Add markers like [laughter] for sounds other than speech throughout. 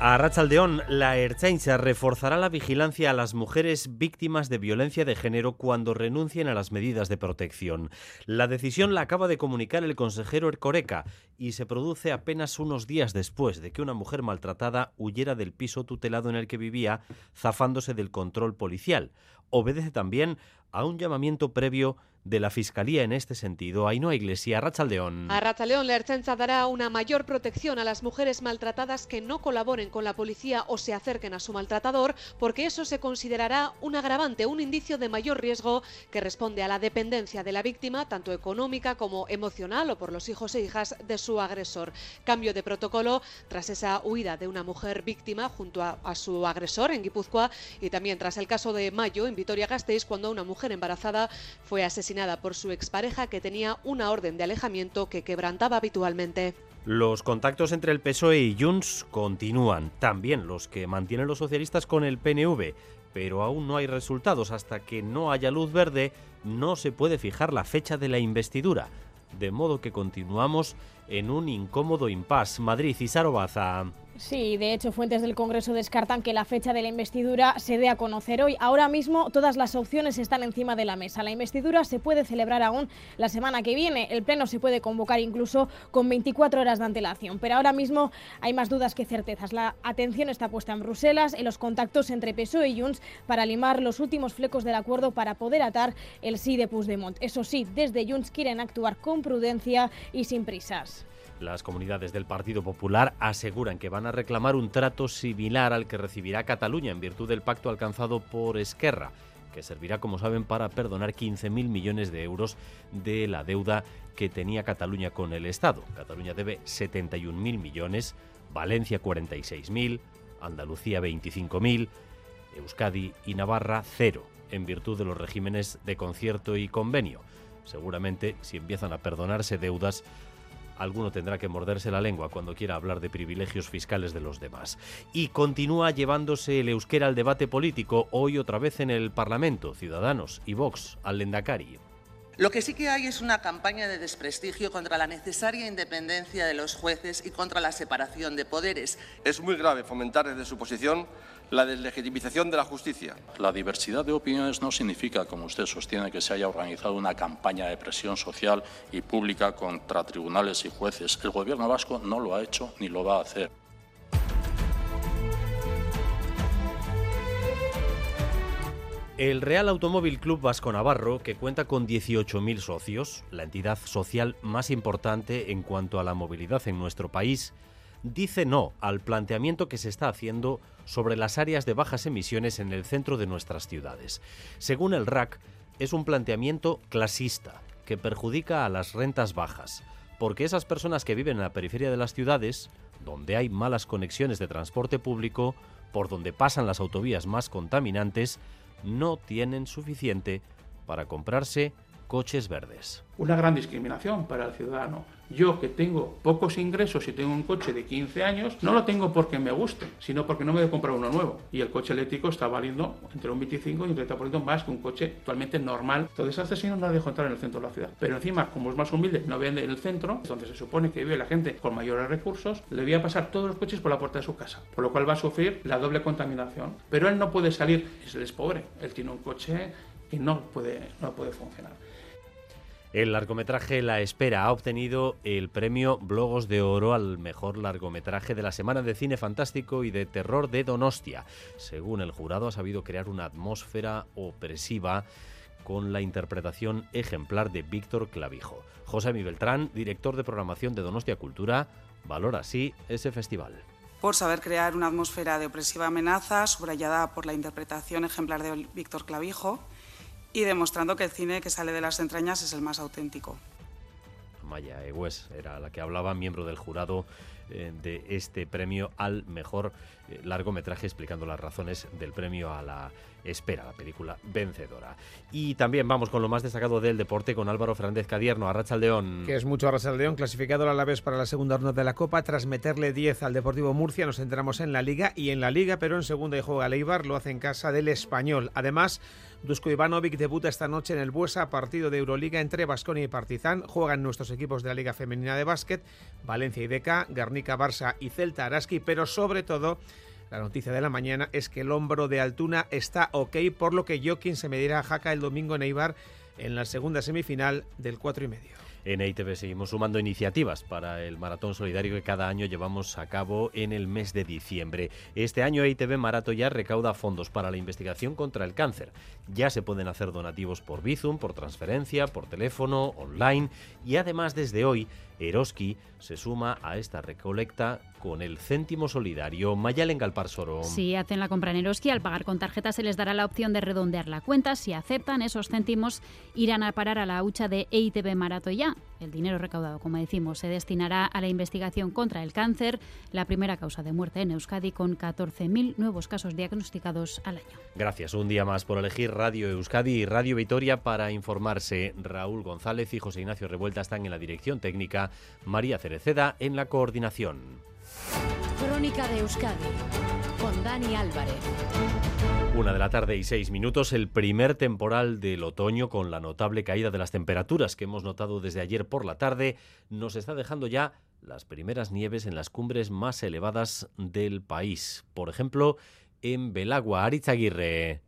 A Rachaldeón, la Erchaincha reforzará la vigilancia a las mujeres víctimas de violencia de género cuando renuncien a las medidas de protección. La decisión la acaba de comunicar el consejero Ercoreca y se produce apenas unos días después de que una mujer maltratada huyera del piso tutelado en el que vivía, zafándose del control policial. Obedece también a un llamamiento previo de la Fiscalía en este sentido. Ainhoa Iglesia, Rachaldeón. A Rachaldeón, la Erchancha dará una mayor protección a las mujeres maltratadas que no colaboren con la policía o se acerquen a su maltratador, porque eso se considerará un agravante, un indicio de mayor riesgo que responde a la dependencia de la víctima, tanto económica como emocional o por los hijos e hijas de su agresor. Cambio de protocolo tras esa huida de una mujer víctima junto a, a su agresor en Guipúzcoa y también tras el caso de Mayo en Vitoria-Gasteiz, cuando una mujer embarazada fue asesinada por su expareja que tenía una orden de alejamiento que quebrantaba habitualmente. Los contactos entre el PSOE y Junts continúan, también los que mantienen los socialistas con el PNV, pero aún no hay resultados. Hasta que no haya luz verde, no se puede fijar la fecha de la investidura. De modo que continuamos en un incómodo impasse. Madrid y Sarobaza. Sí, de hecho, fuentes del Congreso descartan que la fecha de la investidura se dé a conocer hoy. Ahora mismo todas las opciones están encima de la mesa. La investidura se puede celebrar aún la semana que viene. El Pleno se puede convocar incluso con 24 horas de antelación. Pero ahora mismo hay más dudas que certezas. La atención está puesta en Bruselas, en los contactos entre PSOE y Junts para limar los últimos flecos del acuerdo para poder atar el sí de Puigdemont. Eso sí, desde Junts quieren actuar con prudencia y sin prisas. Las comunidades del Partido Popular aseguran que van a reclamar un trato similar al que recibirá Cataluña en virtud del pacto alcanzado por Esquerra, que servirá, como saben, para perdonar 15.000 millones de euros de la deuda que tenía Cataluña con el Estado. Cataluña debe 71.000 millones, Valencia 46.000, Andalucía 25.000, Euskadi y Navarra cero, en virtud de los regímenes de concierto y convenio. Seguramente, si empiezan a perdonarse deudas, alguno tendrá que morderse la lengua cuando quiera hablar de privilegios fiscales de los demás. Y continúa llevándose el euskera al debate político, hoy otra vez en el Parlamento, Ciudadanos y Vox, al Lendakari. Lo que sí que hay es una campaña de desprestigio contra la necesaria independencia de los jueces y contra la separación de poderes. Es muy grave fomentar desde su posición la deslegitimización de la justicia. La diversidad de opiniones no significa, como usted sostiene, que se haya organizado una campaña de presión social y pública contra tribunales y jueces. El Gobierno vasco no lo ha hecho ni lo va a hacer. El Real Automóvil Club Vasco Navarro, que cuenta con 18.000 socios, la entidad social más importante en cuanto a la movilidad en nuestro país, dice no al planteamiento que se está haciendo sobre las áreas de bajas emisiones en el centro de nuestras ciudades. Según el RAC, es un planteamiento clasista que perjudica a las rentas bajas, porque esas personas que viven en la periferia de las ciudades, donde hay malas conexiones de transporte público, por donde pasan las autovías más contaminantes, no tienen suficiente para comprarse coches verdes. Una gran discriminación para el ciudadano. Yo que tengo pocos ingresos y tengo un coche de 15 años, no lo tengo porque me guste, sino porque no me voy a comprar uno nuevo. Y el coche eléctrico está valiendo entre un 25 y un 30% más que un coche actualmente normal. Entonces, este señor no la dejo entrar en el centro de la ciudad. Pero encima, como es más humilde, no vende en el centro, donde se supone que vive la gente con mayores recursos, le voy a pasar todos los coches por la puerta de su casa. Por lo cual va a sufrir la doble contaminación. Pero él no puede salir, él es pobre. Él tiene un coche que no puede, no puede funcionar. El largometraje La Espera ha obtenido el premio Blogos de Oro al mejor largometraje de la Semana de Cine Fantástico y de Terror de Donostia. Según el jurado, ha sabido crear una atmósfera opresiva con la interpretación ejemplar de Víctor Clavijo. José Mi Beltrán, director de programación de Donostia Cultura, valora así ese festival por saber crear una atmósfera de opresiva amenaza, subrayada por la interpretación ejemplar de Víctor Clavijo, y demostrando que el cine que sale de las entrañas es el más auténtico. Maya Egues era la que hablaba, miembro del jurado eh, de este premio al mejor eh, largometraje explicando las razones del premio a la espera, la película vencedora. Y también vamos con lo más destacado del deporte con Álvaro Fernández Cadierno, Arracha León. Que es mucho Arracha León, clasificado a la vez para la segunda ronda de la Copa, tras meterle 10 al Deportivo Murcia, nos centramos en la Liga y en la Liga, pero en segunda y juega Leibar, lo hace en casa del Español. Además, Dusko Ivanovic debuta esta noche en el Buesa, partido de Euroliga entre Basconia y Partizan. Juegan nuestros equipos de la Liga Femenina de Básquet, Valencia y Deca, Guernica, Barça y Celta Araski, pero sobre todo la noticia de la mañana es que el hombro de Altuna está ok, por lo que Joaquín se medirá a Jaca el domingo en Eibar en la segunda semifinal del 4 y medio. En EITV seguimos sumando iniciativas para el maratón solidario que cada año llevamos a cabo en el mes de diciembre. Este año EITV Marato ya recauda fondos para la investigación contra el cáncer. Ya se pueden hacer donativos por Bizum, por transferencia, por teléfono, online y además desde hoy Eroski se suma a esta recolecta con el céntimo solidario. Mayalen Galparsoro. Si hacen la compra en Eroski, al pagar con tarjeta se les dará la opción de redondear la cuenta. Si aceptan, esos céntimos irán a parar a la hucha de EITB Marato ya. El dinero recaudado, como decimos, se destinará a la investigación contra el cáncer, la primera causa de muerte en Euskadi, con 14.000 nuevos casos diagnosticados al año. Gracias un día más por elegir Radio Euskadi y Radio Vitoria para informarse. Raúl González y José Ignacio Revuelta están en la dirección técnica, María Cereceda en la coordinación. Crónica de Euskadi con Dani Álvarez. Una de la tarde y seis minutos, el primer temporal del otoño con la notable caída de las temperaturas que hemos notado desde ayer por la tarde nos está dejando ya las primeras nieves en las cumbres más elevadas del país. Por ejemplo, en Belagua, Arizaguirre.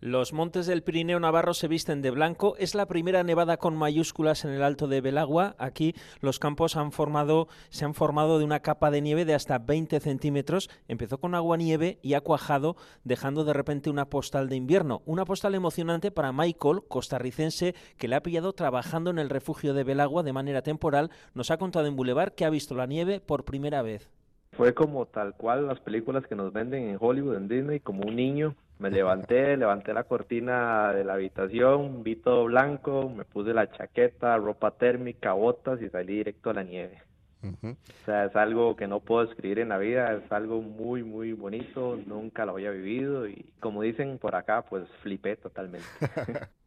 Los montes del Pirineo Navarro se visten de blanco. Es la primera nevada con mayúsculas en el alto de Belagua. Aquí los campos han formado, se han formado de una capa de nieve de hasta 20 centímetros. Empezó con agua nieve y ha cuajado, dejando de repente una postal de invierno. Una postal emocionante para Michael, costarricense, que le ha pillado trabajando en el refugio de Belagua de manera temporal. Nos ha contado en Boulevard que ha visto la nieve por primera vez. Fue como tal cual las películas que nos venden en Hollywood, en Disney, como un niño me levanté, [laughs] levanté la cortina de la habitación, vi todo blanco, me puse la chaqueta, ropa térmica, botas y salí directo a la nieve. O sea, es algo que no puedo escribir en la vida, es algo muy, muy bonito, nunca lo había vivido y como dicen por acá, pues flipé totalmente. [laughs]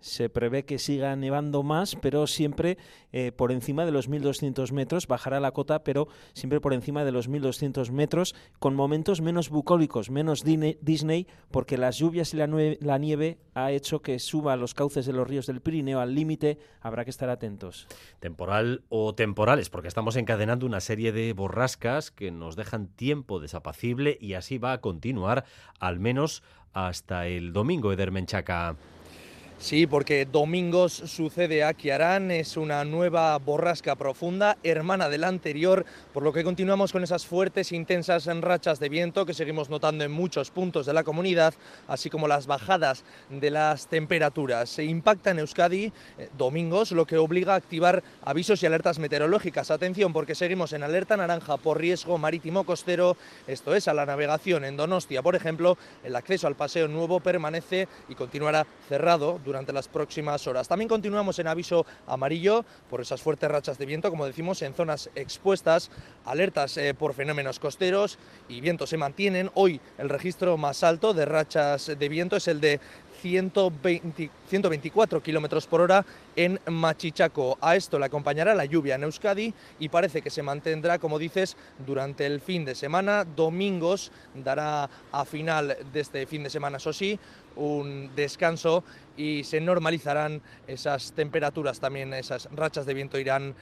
se prevé que siga nevando más, pero siempre eh, por encima de los 1.200 metros. Bajará la cota, pero siempre por encima de los 1.200 metros, con momentos menos bucólicos, menos Disney, porque las lluvias y la, la nieve ha hecho que suba los cauces de los ríos del Pirineo al límite. Habrá que estar atentos. Temporal o temporales, porque estamos encadenando una serie de borrascas que nos dejan tiempo desapacible y así va a continuar al menos hasta el domingo, Edermenchaca. Sí, porque domingos sucede a Kiarán, es una nueva borrasca profunda, hermana de la anterior, por lo que continuamos con esas fuertes e intensas rachas de viento que seguimos notando en muchos puntos de la comunidad, así como las bajadas de las temperaturas. Se impacta en Euskadi eh, domingos, lo que obliga a activar avisos y alertas meteorológicas. Atención, porque seguimos en alerta naranja por riesgo marítimo costero, esto es, a la navegación en Donostia, por ejemplo, el acceso al paseo nuevo permanece y continuará cerrado durante las próximas horas. También continuamos en aviso amarillo por esas fuertes rachas de viento, como decimos, en zonas expuestas, alertas eh, por fenómenos costeros y vientos se mantienen. Hoy el registro más alto de rachas de viento es el de 120, 124 kilómetros por hora en Machichaco. A esto le acompañará la lluvia en Euskadi y parece que se mantendrá, como dices, durante el fin de semana. Domingos dará a final de este fin de semana, eso sí, un descanso y se normalizarán esas temperaturas también, esas rachas de viento irán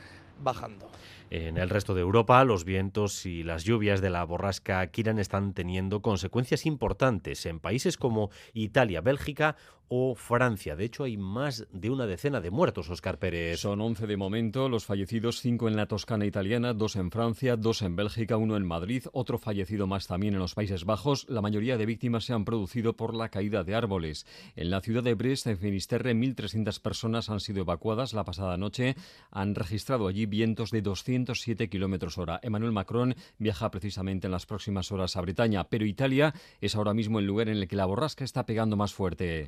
bajando. En el resto de Europa, los vientos y las lluvias de la borrasca Kiran están teniendo consecuencias importantes en países como Italia, Bélgica o Francia. De hecho, hay más de una decena de muertos, Oscar Pérez. Son 11 de momento, los fallecidos, cinco en la Toscana italiana, dos en Francia, dos en Bélgica, uno en Madrid, otro fallecido más también en los Países Bajos. La mayoría de víctimas se han producido por la caída de árboles. En la ciudad de Brest, en Finisterre, 1.300 personas han sido evacuadas la pasada noche. Han registrado allí vientos de 200 207 kilómetros hora. Emmanuel Macron viaja precisamente en las próximas horas a Bretaña, pero Italia es ahora mismo el lugar en el que la borrasca está pegando más fuerte.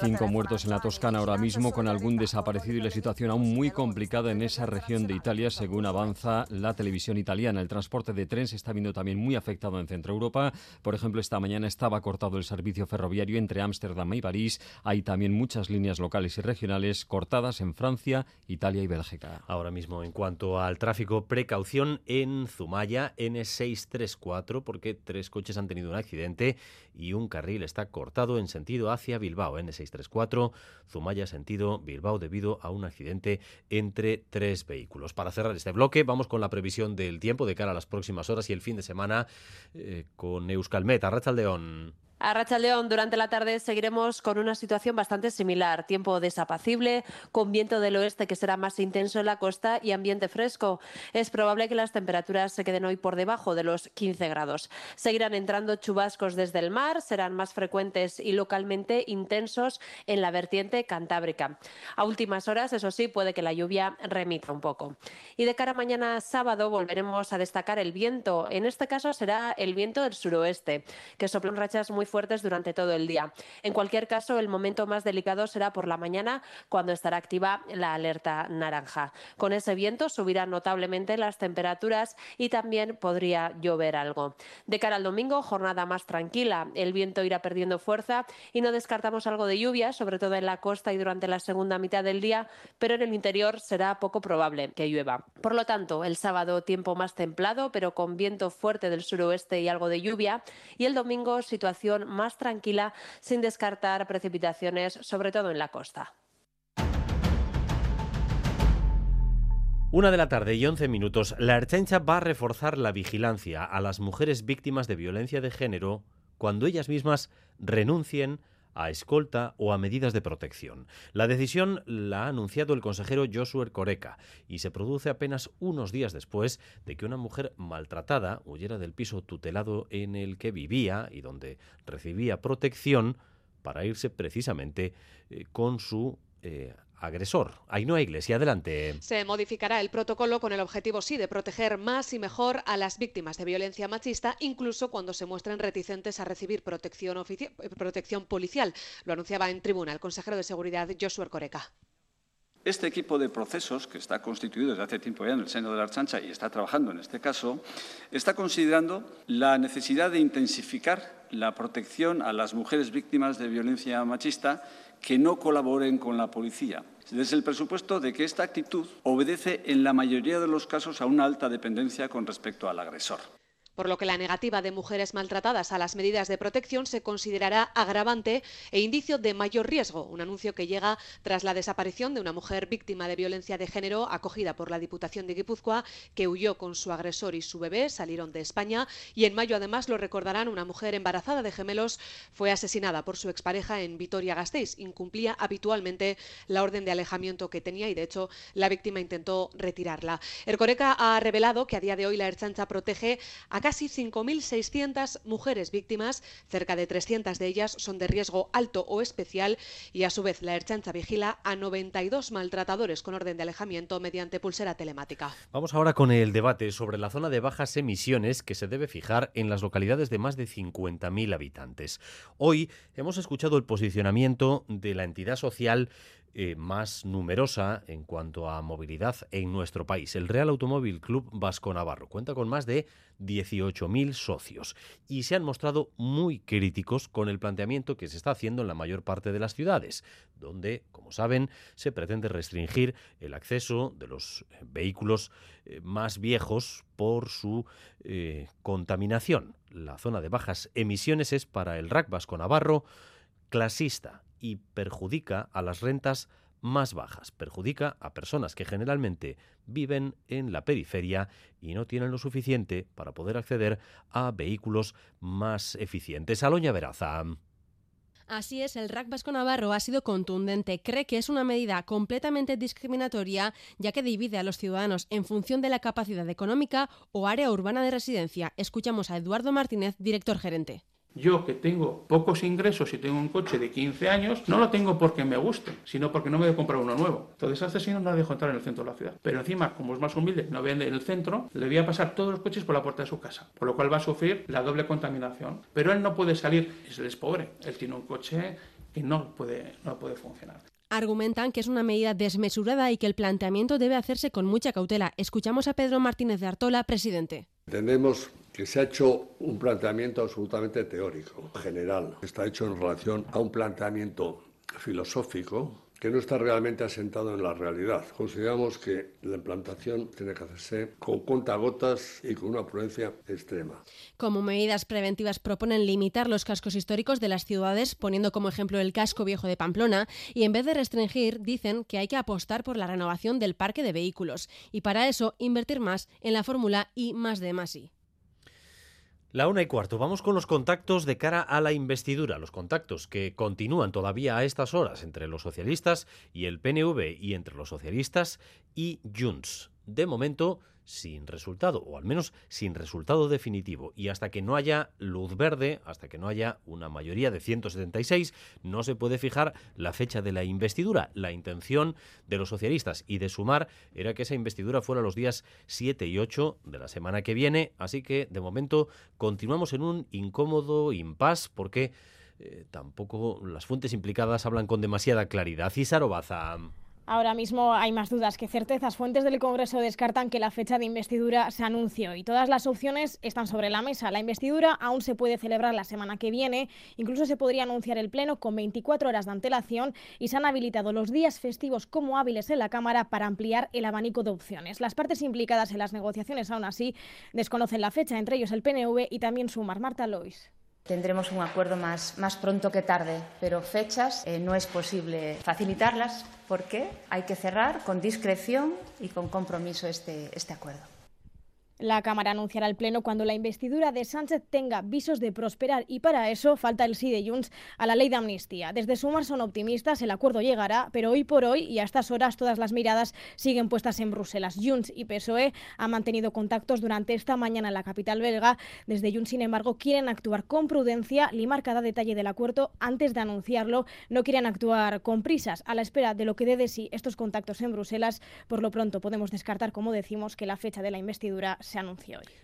Cinco muertos en la Toscana ahora mismo, con algún desaparecido y la situación aún muy complicada en esa región de Italia, según avanza la televisión italiana. El transporte de tren se está viendo también muy afectado en Centro Europa. Por ejemplo, esta mañana estaba cortado el servicio ferroviario entre Ámsterdam y París. Hay también muchas líneas locales y regionales cortadas en Francia, Italia y Bélgica. Ahora mismo, en cuanto al tráfico, precaución en Zumaya, N634, porque tres coches han tenido un accidente y un carril está cortado en sentido hacia Bilbao, N634, Zumaya sentido Bilbao debido a un accidente entre tres vehículos. Para cerrar este bloque, vamos con la previsión del tiempo de cara a las próximas horas y el fin de semana eh, con Euskalmet, Arrachaldeón. A Racha León, durante la tarde seguiremos con una situación bastante similar. Tiempo desapacible, con viento del oeste que será más intenso en la costa y ambiente fresco. Es probable que las temperaturas se queden hoy por debajo de los 15 grados. Seguirán entrando chubascos desde el mar, serán más frecuentes y localmente intensos en la vertiente cantábrica. A últimas horas, eso sí, puede que la lluvia remita un poco. Y de cara a mañana sábado volveremos a destacar el viento. En este caso será el viento del suroeste, que soplan rachas muy fuertes durante todo el día. En cualquier caso, el momento más delicado será por la mañana, cuando estará activa la alerta naranja. Con ese viento subirán notablemente las temperaturas y también podría llover algo. De cara al domingo, jornada más tranquila. El viento irá perdiendo fuerza y no descartamos algo de lluvia, sobre todo en la costa y durante la segunda mitad del día, pero en el interior será poco probable que llueva. Por lo tanto, el sábado tiempo más templado, pero con viento fuerte del suroeste y algo de lluvia, y el domingo situación más tranquila sin descartar precipitaciones, sobre todo en la costa. Una de la tarde y 11 minutos, la Erchancha va a reforzar la vigilancia a las mujeres víctimas de violencia de género cuando ellas mismas renuncien a escolta o a medidas de protección. La decisión la ha anunciado el consejero Joshua Coreca y se produce apenas unos días después de que una mujer maltratada huyera del piso tutelado en el que vivía y donde recibía protección para irse precisamente eh, con su eh, agresor. Ainhoa Iglesia, adelante. Se modificará el protocolo con el objetivo, sí, de proteger más y mejor a las víctimas de violencia machista, incluso cuando se muestren reticentes a recibir protección, protección policial. Lo anunciaba en tribuna el consejero de Seguridad, Joshua Coreca. Este equipo de procesos, que está constituido desde hace tiempo ya en el seno de la Archancha y está trabajando en este caso, está considerando la necesidad de intensificar la protección a las mujeres víctimas de violencia machista que no colaboren con la policía. Desde el presupuesto de que esta actitud obedece en la mayoría de los casos a una alta dependencia con respecto al agresor por lo que la negativa de mujeres maltratadas a las medidas de protección se considerará agravante e indicio de mayor riesgo, un anuncio que llega tras la desaparición de una mujer víctima de violencia de género acogida por la Diputación de Guipúzcoa, que huyó con su agresor y su bebé, salieron de España y en mayo además lo recordarán, una mujer embarazada de gemelos fue asesinada por su expareja en Vitoria-Gasteiz. Incumplía habitualmente la orden de alejamiento que tenía y de hecho la víctima intentó retirarla. Ercoreca ha revelado que a día de hoy la Erchancha protege a casi 5.600 mujeres víctimas, cerca de 300 de ellas son de riesgo alto o especial y a su vez la Erchancha vigila a 92 maltratadores con orden de alejamiento mediante pulsera telemática. Vamos ahora con el debate sobre la zona de bajas emisiones que se debe fijar en las localidades de más de 50.000 habitantes. Hoy hemos escuchado el posicionamiento de la entidad social eh, más numerosa en cuanto a movilidad en nuestro país. El Real Automóvil Club Vasco Navarro cuenta con más de 18.000 socios y se han mostrado muy críticos con el planteamiento que se está haciendo en la mayor parte de las ciudades, donde, como saben, se pretende restringir el acceso de los eh, vehículos eh, más viejos por su contaminación. La zona de bajas emisiones es para el RAC Vasco Navarro clasista y perjudica a las rentas más bajas, perjudica a personas que generalmente viven en la periferia y no tienen lo suficiente para poder acceder a vehículos más eficientes. Aloña Veraza. Así es, el RAC Vasco Navarro ha sido contundente. Cree que es una medida completamente discriminatoria, ya que divide a los ciudadanos en función de la capacidad económica o área urbana de residencia. Escuchamos a Eduardo Martínez, director gerente Yo que tengo pocos ingresos y tengo un coche de 15 años, no lo tengo porque me guste, sino porque no me voy a comprar uno nuevo. Entonces a este señor no le dejo entrar en el centro de la ciudad. Pero encima, como es más humilde, no vende en el centro, le voy a pasar todos los coches por la puerta de su casa, por lo cual va a sufrir la doble contaminación. Pero él no puede salir, él es pobre, él tiene un coche que no puede, no puede funcionar argumentan que es una medida desmesurada y que el planteamiento debe hacerse con mucha cautela. Escuchamos a Pedro Martínez de Artola, presidente. Entendemos que se ha hecho un planteamiento absolutamente teórico, general. Está hecho en relación a un planteamiento filosófico que no está realmente asentado en la realidad. Consideramos que la implantación tiene que hacerse con contagotas y con una prudencia extrema. Como medidas preventivas proponen limitar los cascos históricos de las ciudades, poniendo como ejemplo el casco viejo de Pamplona, y en vez de restringir, dicen que hay que apostar por la renovación del parque de vehículos, y para eso invertir más en la fórmula I más de más I. La una y cuarto. Vamos con los contactos de cara a la investidura. Los contactos que continúan todavía a estas horas entre los socialistas y el PNV y entre los socialistas y Junts. De momento, sin resultado, o al menos sin resultado definitivo. Y hasta que no haya luz verde, hasta que no haya una mayoría de 176, no se puede fijar la fecha de la investidura. La intención de los socialistas y de Sumar era que esa investidura fuera los días 7 y 8 de la semana que viene. Así que, de momento, continuamos en un incómodo impasse porque eh, tampoco las fuentes implicadas hablan con demasiada claridad. Císaro Baza. Ahora mismo hay más dudas que certezas. Fuentes del Congreso descartan que la fecha de investidura se anuncie y todas las opciones están sobre la mesa. La investidura aún se puede celebrar la semana que viene, incluso se podría anunciar el Pleno con 24 horas de antelación y se han habilitado los días festivos como hábiles en la Cámara para ampliar el abanico de opciones. Las partes implicadas en las negociaciones aún así desconocen la fecha, entre ellos el PNV y también Sumar. Marta Lois. Tendremos un acuerdo más, más pronto que tarde, pero fechas eh, no es posible facilitarlas porque hay que cerrar con discreción y con compromiso este, este acuerdo. La Cámara anunciará al Pleno cuando la investidura de Sánchez tenga visos de prosperar y para eso falta el sí de Junts a la ley de amnistía. Desde Sumar son optimistas, el acuerdo llegará, pero hoy por hoy y a estas horas todas las miradas siguen puestas en Bruselas. Junts y PSOE han mantenido contactos durante esta mañana en la capital belga. Desde Junts, sin embargo, quieren actuar con prudencia, limar cada detalle del acuerdo antes de anunciarlo. No quieren actuar con prisas, a la espera de lo que dé de sí estos contactos en Bruselas. Por lo pronto podemos descartar, como decimos, que la fecha de la investidura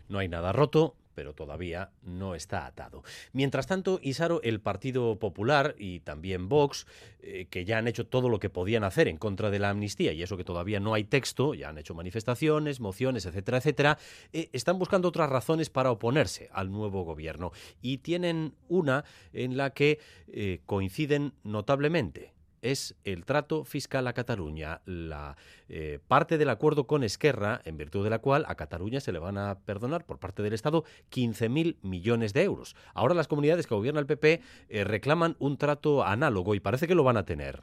No hay nada roto, pero todavía no está atado. Mientras tanto, Isaro, el Partido Popular y también Vox, eh, que ya han hecho todo lo que podían hacer en contra de la amnistía, y eso que todavía no hay texto, ya han hecho manifestaciones, mociones, etcétera, etcétera, eh, están buscando otras razones para oponerse al nuevo gobierno. Y tienen una en la que eh, coinciden notablemente es el trato fiscal a Cataluña, la eh, parte del acuerdo con Esquerra, en virtud de la cual a Cataluña se le van a perdonar por parte del Estado 15.000 millones de euros. Ahora las comunidades que gobierna el PP eh, reclaman un trato análogo y parece que lo van a tener.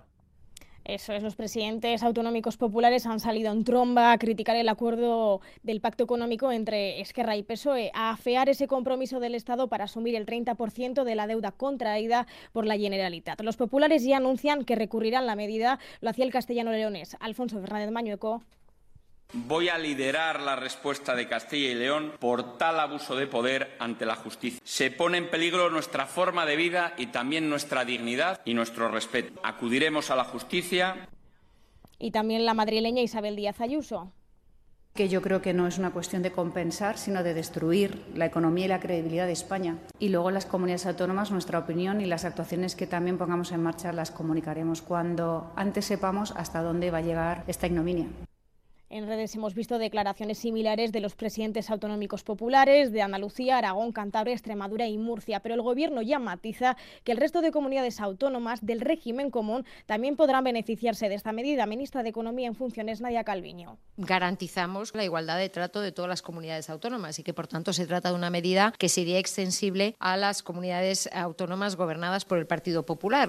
Eso es, los presidentes autonómicos populares han salido en tromba a criticar el acuerdo del pacto económico entre Esquerra y PSOE, a afear ese compromiso del Estado para asumir el 30% de la deuda contraída por la Generalitat. Los populares ya anuncian que recurrirán la medida, lo hacía el castellano leonés Alfonso Fernández Mañueco. Voy a liderar la respuesta de Castilla y León por tal abuso de poder ante la justicia. Se pone en peligro nuestra forma de vida y también nuestra dignidad y nuestro respeto. Acudiremos a la justicia. Y también la madrileña Isabel Díaz Ayuso que yo creo que no es una cuestión de compensar, sino de destruir la economía y la credibilidad de España. Y luego las comunidades autónomas, nuestra opinión y las actuaciones que también pongamos en marcha las comunicaremos cuando antes sepamos hasta dónde va a llegar esta ignominia. En redes hemos visto declaraciones similares de los presidentes autonómicos populares de Andalucía, Aragón, Cantabria, Extremadura y Murcia, pero el Gobierno ya matiza que el resto de comunidades autónomas del régimen común también podrán beneficiarse de esta medida. Ministra de Economía en funciones, Nadia Calviño. Garantizamos la igualdad de trato de todas las comunidades autónomas y que, por tanto, se trata de una medida que sería extensible a las comunidades autónomas gobernadas por el Partido Popular.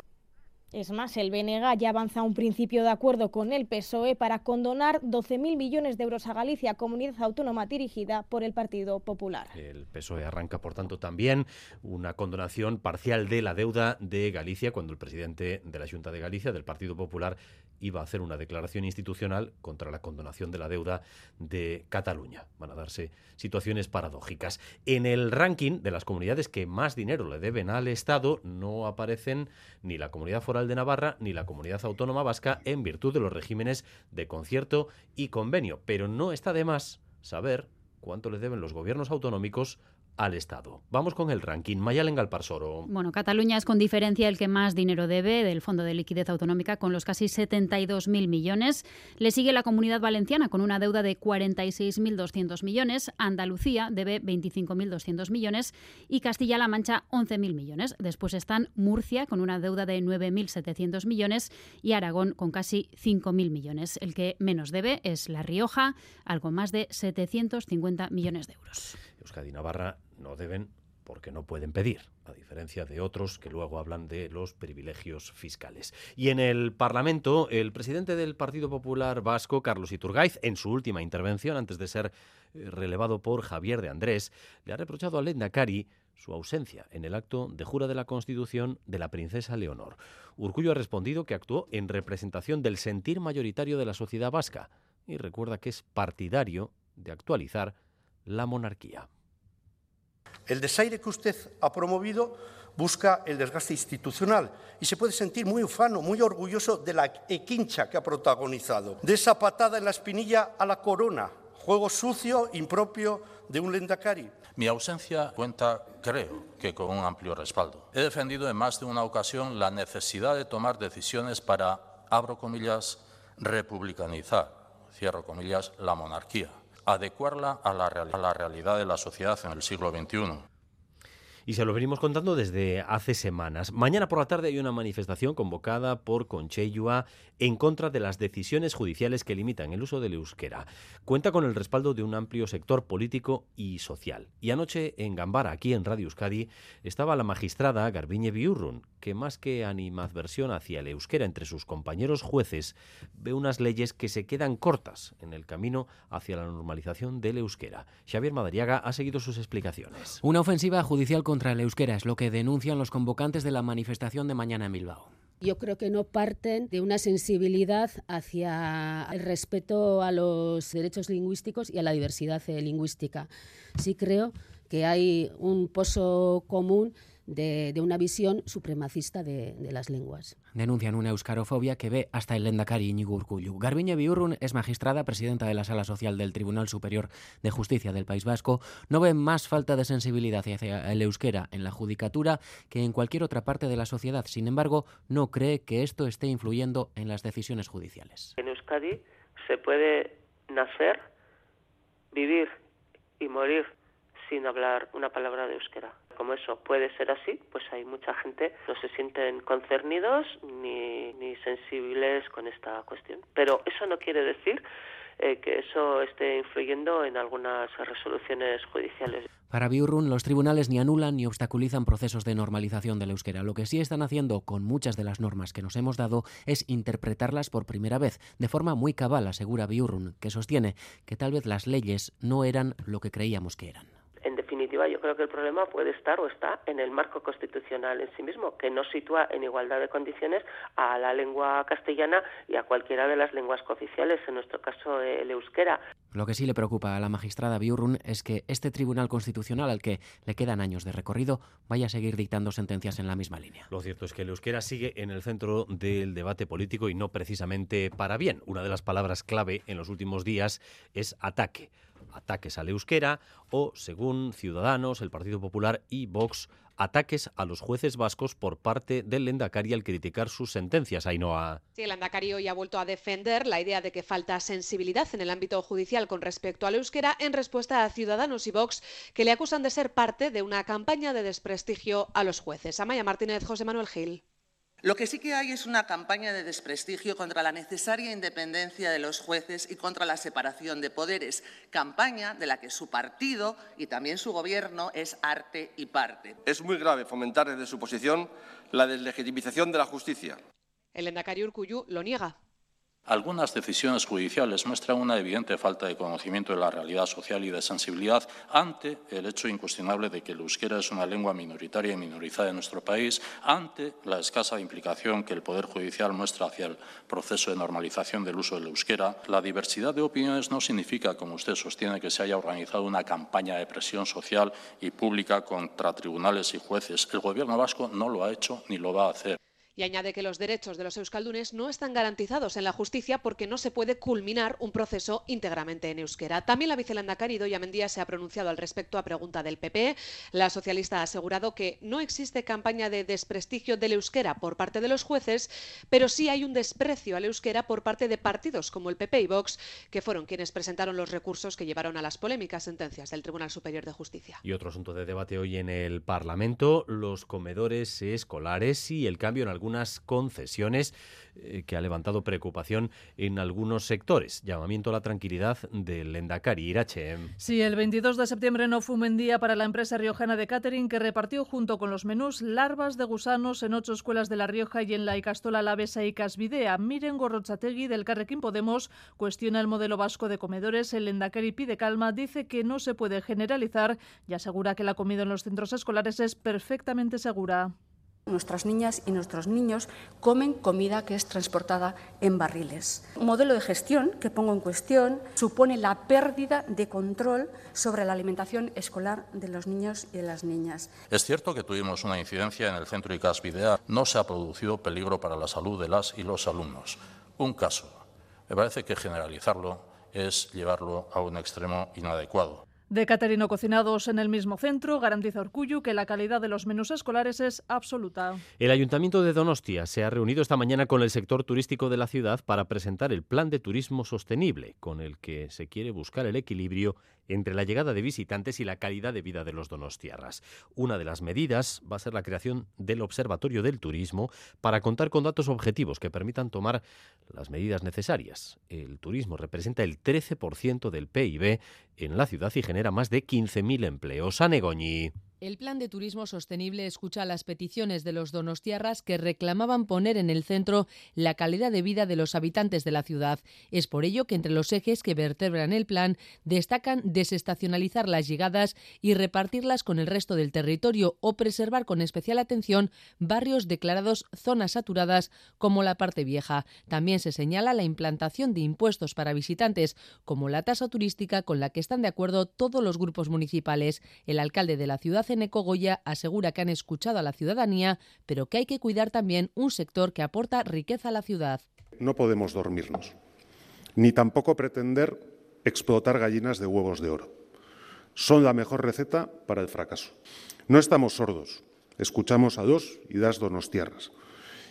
Es más, el BNG ya avanza un principio de acuerdo con el PSOE para condonar 12.000 millones de euros a Galicia, comunidad autónoma dirigida por el Partido Popular. El PSOE arranca, por tanto, también una condonación parcial de la deuda de Galicia cuando el presidente de la Junta de Galicia, del Partido Popular, iba a hacer una declaración institucional contra la condonación de la deuda de Cataluña. Van a darse situaciones paradójicas. En el ranking de las comunidades que más dinero le deben al Estado no aparecen ni la Comunidad Foral de Navarra ni la Comunidad Autónoma Vasca en virtud de los regímenes de concierto y convenio. Pero no está de más saber cuánto le deben los gobiernos autonómicos al Estado. Vamos con el ranking. Mayalen Galparsoro. Bueno, Cataluña es con diferencia el que más dinero debe del Fondo de Liquidez Autonómica con los casi 72.000 millones. Le sigue la Comunidad Valenciana con una deuda de 46.200 millones. Andalucía debe 25.200 millones y Castilla-La Mancha 11.000 millones. Después están Murcia con una deuda de 9.700 millones y Aragón con casi 5.000 millones. El que menos debe es La Rioja, algo más de 750 millones de euros. Euskadi Navarra no deben porque no pueden pedir, a diferencia de otros que luego hablan de los privilegios fiscales. Y en el Parlamento, el presidente del Partido Popular Vasco, Carlos Iturgaiz, en su última intervención, antes de ser eh, relevado por Javier de Andrés, le ha reprochado a Lendakari su ausencia en el acto de jura de la Constitución de la princesa Leonor. Urcullo ha respondido que actuó en representación del sentir mayoritario de la sociedad vasca y recuerda que es partidario de actualizar la monarquía. El desaire que usted ha promovido busca el desgaste institucional y se puede sentir muy ufano, muy orgulloso de la equincha que ha protagonizado, de esa patada en la espinilla a la corona, juego sucio, impropio de un lendakari. Mi ausencia cuenta, creo, que con un amplio respaldo. He defendido en más de una ocasión la necesidad de tomar decisiones para, abro comillas, republicanizar, cierro comillas, la monarquía adecuarla a la, a la realidad de la sociedad en el siglo XXI y se lo venimos contando desde hace semanas. Mañana por la tarde hay una manifestación convocada por Concheyua en contra de las decisiones judiciales que limitan el uso del euskera. Cuenta con el respaldo de un amplio sector político y social. Y anoche en Gambara, aquí en Radio Euskadi, estaba la magistrada Garbiñe Biurrun, que más que animadversión hacia el euskera entre sus compañeros jueces, ve unas leyes que se quedan cortas en el camino hacia la normalización del euskera. Xavier Madariaga ha seguido sus explicaciones. Una ofensiva judicial con contra el euskera, es lo que denuncian los convocantes de la manifestación de mañana en Bilbao. Yo creo que no parten de una sensibilidad hacia el respeto a los derechos lingüísticos y a la diversidad lingüística. Sí creo que hay un pozo común de, una visión supremacista de, las lenguas. Denuncian una euskarofobia que ve hasta el lendakari Iñigo Urkullu. Garbiñe Biurrun es magistrada, presidenta de la Sala Social del Tribunal Superior de Justicia del País Vasco. No ve más falta de sensibilidad hacia el euskera en la judicatura que en cualquier otra parte de la sociedad. Sin embargo, no cree que esto esté influyendo en las decisiones judiciales. En Euskadi se puede nacer, vivir y morir sin hablar una palabra de euskera. Como eso puede ser así, pues hay mucha gente no se sienten concernidos ni, ni sensibles con esta cuestión. Pero eso no quiere decir eh, que eso esté influyendo en algunas resoluciones judiciales. Para Biurrun, los tribunales ni anulan ni obstaculizan procesos de normalización del euskera. Lo que sí están haciendo con muchas de las normas que nos hemos dado es interpretarlas por primera vez, de forma muy cabal, asegura Biurrun, que sostiene que tal vez las leyes no eran lo que creíamos que eran definitiva, yo creo que el problema puede estar o está en el marco constitucional en sí mismo, que no sitúa en igualdad de condiciones a la lengua castellana y a cualquiera de las lenguas cooficiales, en nuestro caso el euskera. Lo que sí le preocupa a la magistrada Biurrun es que este Tribunal Constitucional, al que le quedan años de recorrido, vaya a seguir dictando sentencias en la misma línea. Lo cierto es que el euskera sigue en el centro del debate político y no precisamente para bien. Una de las palabras clave en los últimos días es ataque ataques al euskera o, según Ciudadanos, el Partido Popular y Vox, ataques a los jueces vascos por parte del Lendakari al criticar sus sentencias. Ainhoa. Sí, el Lendakari hoy ha vuelto a defender la idea de que falta sensibilidad en el ámbito judicial con respecto al euskera en respuesta a Ciudadanos y Vox que le acusan de ser parte de una campaña de desprestigio a los jueces. Amaya Martínez, José Manuel Gil. Lo que sí que hay es una campaña de desprestigio contra la necesaria independencia de los jueces y contra la separación de poderes, campaña de la que su partido y también su gobierno es arte y parte. Es muy grave fomentar desde su posición la deslegitimización de la justicia. El Endacari Urcuyu lo niega. Algunas decisiones judiciales muestran una evidente falta de conocimiento de la realidad social y de sensibilidad ante el hecho incuestionable de que el euskera es una lengua minoritaria y minorizada en nuestro país, ante la escasa implicación que el Poder Judicial muestra hacia el proceso de normalización del uso del euskera. La diversidad de opiniones no significa, como usted sostiene, que se haya organizado una campaña de presión social y pública contra tribunales y jueces. El Gobierno vasco no lo ha hecho ni lo va a hacer y añade que los derechos de los euskaldunes no están garantizados en la justicia porque no se puede culminar un proceso íntegramente en euskera. También la vicelandacari Doya Mendía se ha pronunciado al respecto a pregunta del PP. La socialista ha asegurado que no existe campaña de desprestigio del euskera por parte de los jueces, pero sí hay un desprecio al euskera por parte de partidos como el PP y Vox, que fueron quienes presentaron los recursos que llevaron a las polémicas sentencias del Tribunal Superior de Justicia. Y otro asunto de debate hoy en el Parlamento, los comedores escolares y el cambio en algún algunas concesiones eh, que ha levantado preocupación en algunos sectores. Llamamiento a la tranquilidad del Endacari Irache. Sí, el 22 de septiembre no fue un día para la empresa riojana de catering que repartió junto con los menús larvas de gusanos en ocho escuelas de La Rioja y en la Icastola Lavesa y Casvidea. Miren Gorrochategui del Carrequín Podemos cuestiona el modelo vasco de comedores. El Endacari pide calma, dice que no se puede generalizar y asegura que la comida en los centros escolares es perfectamente segura. Nuestras niñas y nuestros niños comen comida que es transportada en barriles. Un modelo de gestión que pongo en cuestión supone la pérdida de control sobre la alimentación escolar de los niños y de las niñas. Es cierto que tuvimos una incidencia en el centro ICAS Videa. No se ha producido peligro para la salud de las y los alumnos. Un caso. Me parece que generalizarlo es llevarlo a un extremo inadecuado. De Caterino cocinados en el mismo centro, garantiza Orcullo que la calidad de los menús escolares es absoluta. El Ayuntamiento de Donostia se ha reunido esta mañana con el sector turístico de la ciudad para presentar el plan de turismo sostenible, con el que se quiere buscar el equilibrio entre la llegada de visitantes y la calidad de vida de los donostiarras. Una de las medidas va a ser la creación del Observatorio del Turismo para contar con datos objetivos que permitan tomar las medidas necesarias. El turismo representa el 13% del PIB en la ciudad y genera más de 15.000 empleos. A Negoñi. El Plan de Turismo Sostenible escucha las peticiones de los donostiarras que reclamaban poner en el centro la calidad de vida de los habitantes de la ciudad. Es por ello que entre los ejes que vertebran el plan destacan desestacionalizar las llegadas y repartirlas con el resto del territorio o preservar con especial atención barrios declarados zonas saturadas como la parte vieja. También se señala la implantación de impuestos para visitantes como la tasa turística con la que están de acuerdo todos los grupos municipales. El alcalde de la ciudad Ceneco Goya asegura que han escuchado a la ciudadanía, pero que hay que cuidar también un sector que aporta riqueza a la ciudad. No podemos dormirnos, ni tampoco pretender explotar gallinas de huevos de oro. Son la mejor receta para el fracaso. No estamos sordos, escuchamos a dos y das donostiarras.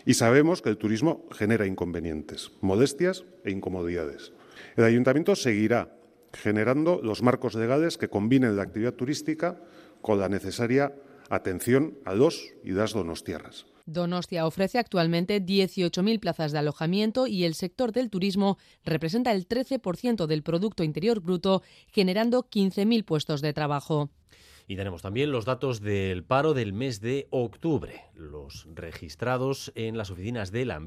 Y sabemos que el turismo genera inconvenientes, molestias e incomodidades. El ayuntamiento seguirá generando los marcos legales que combinen la actividad turística con la necesaria atención a los y das donostiarras. Donostia ofrece actualmente 18.000 plazas de alojamiento y el sector del turismo representa el 13% del Producto Interior Bruto, generando 15.000 puestos de trabajo. Y tenemos también los datos del paro del mes de octubre. Los registrados en las oficinas de la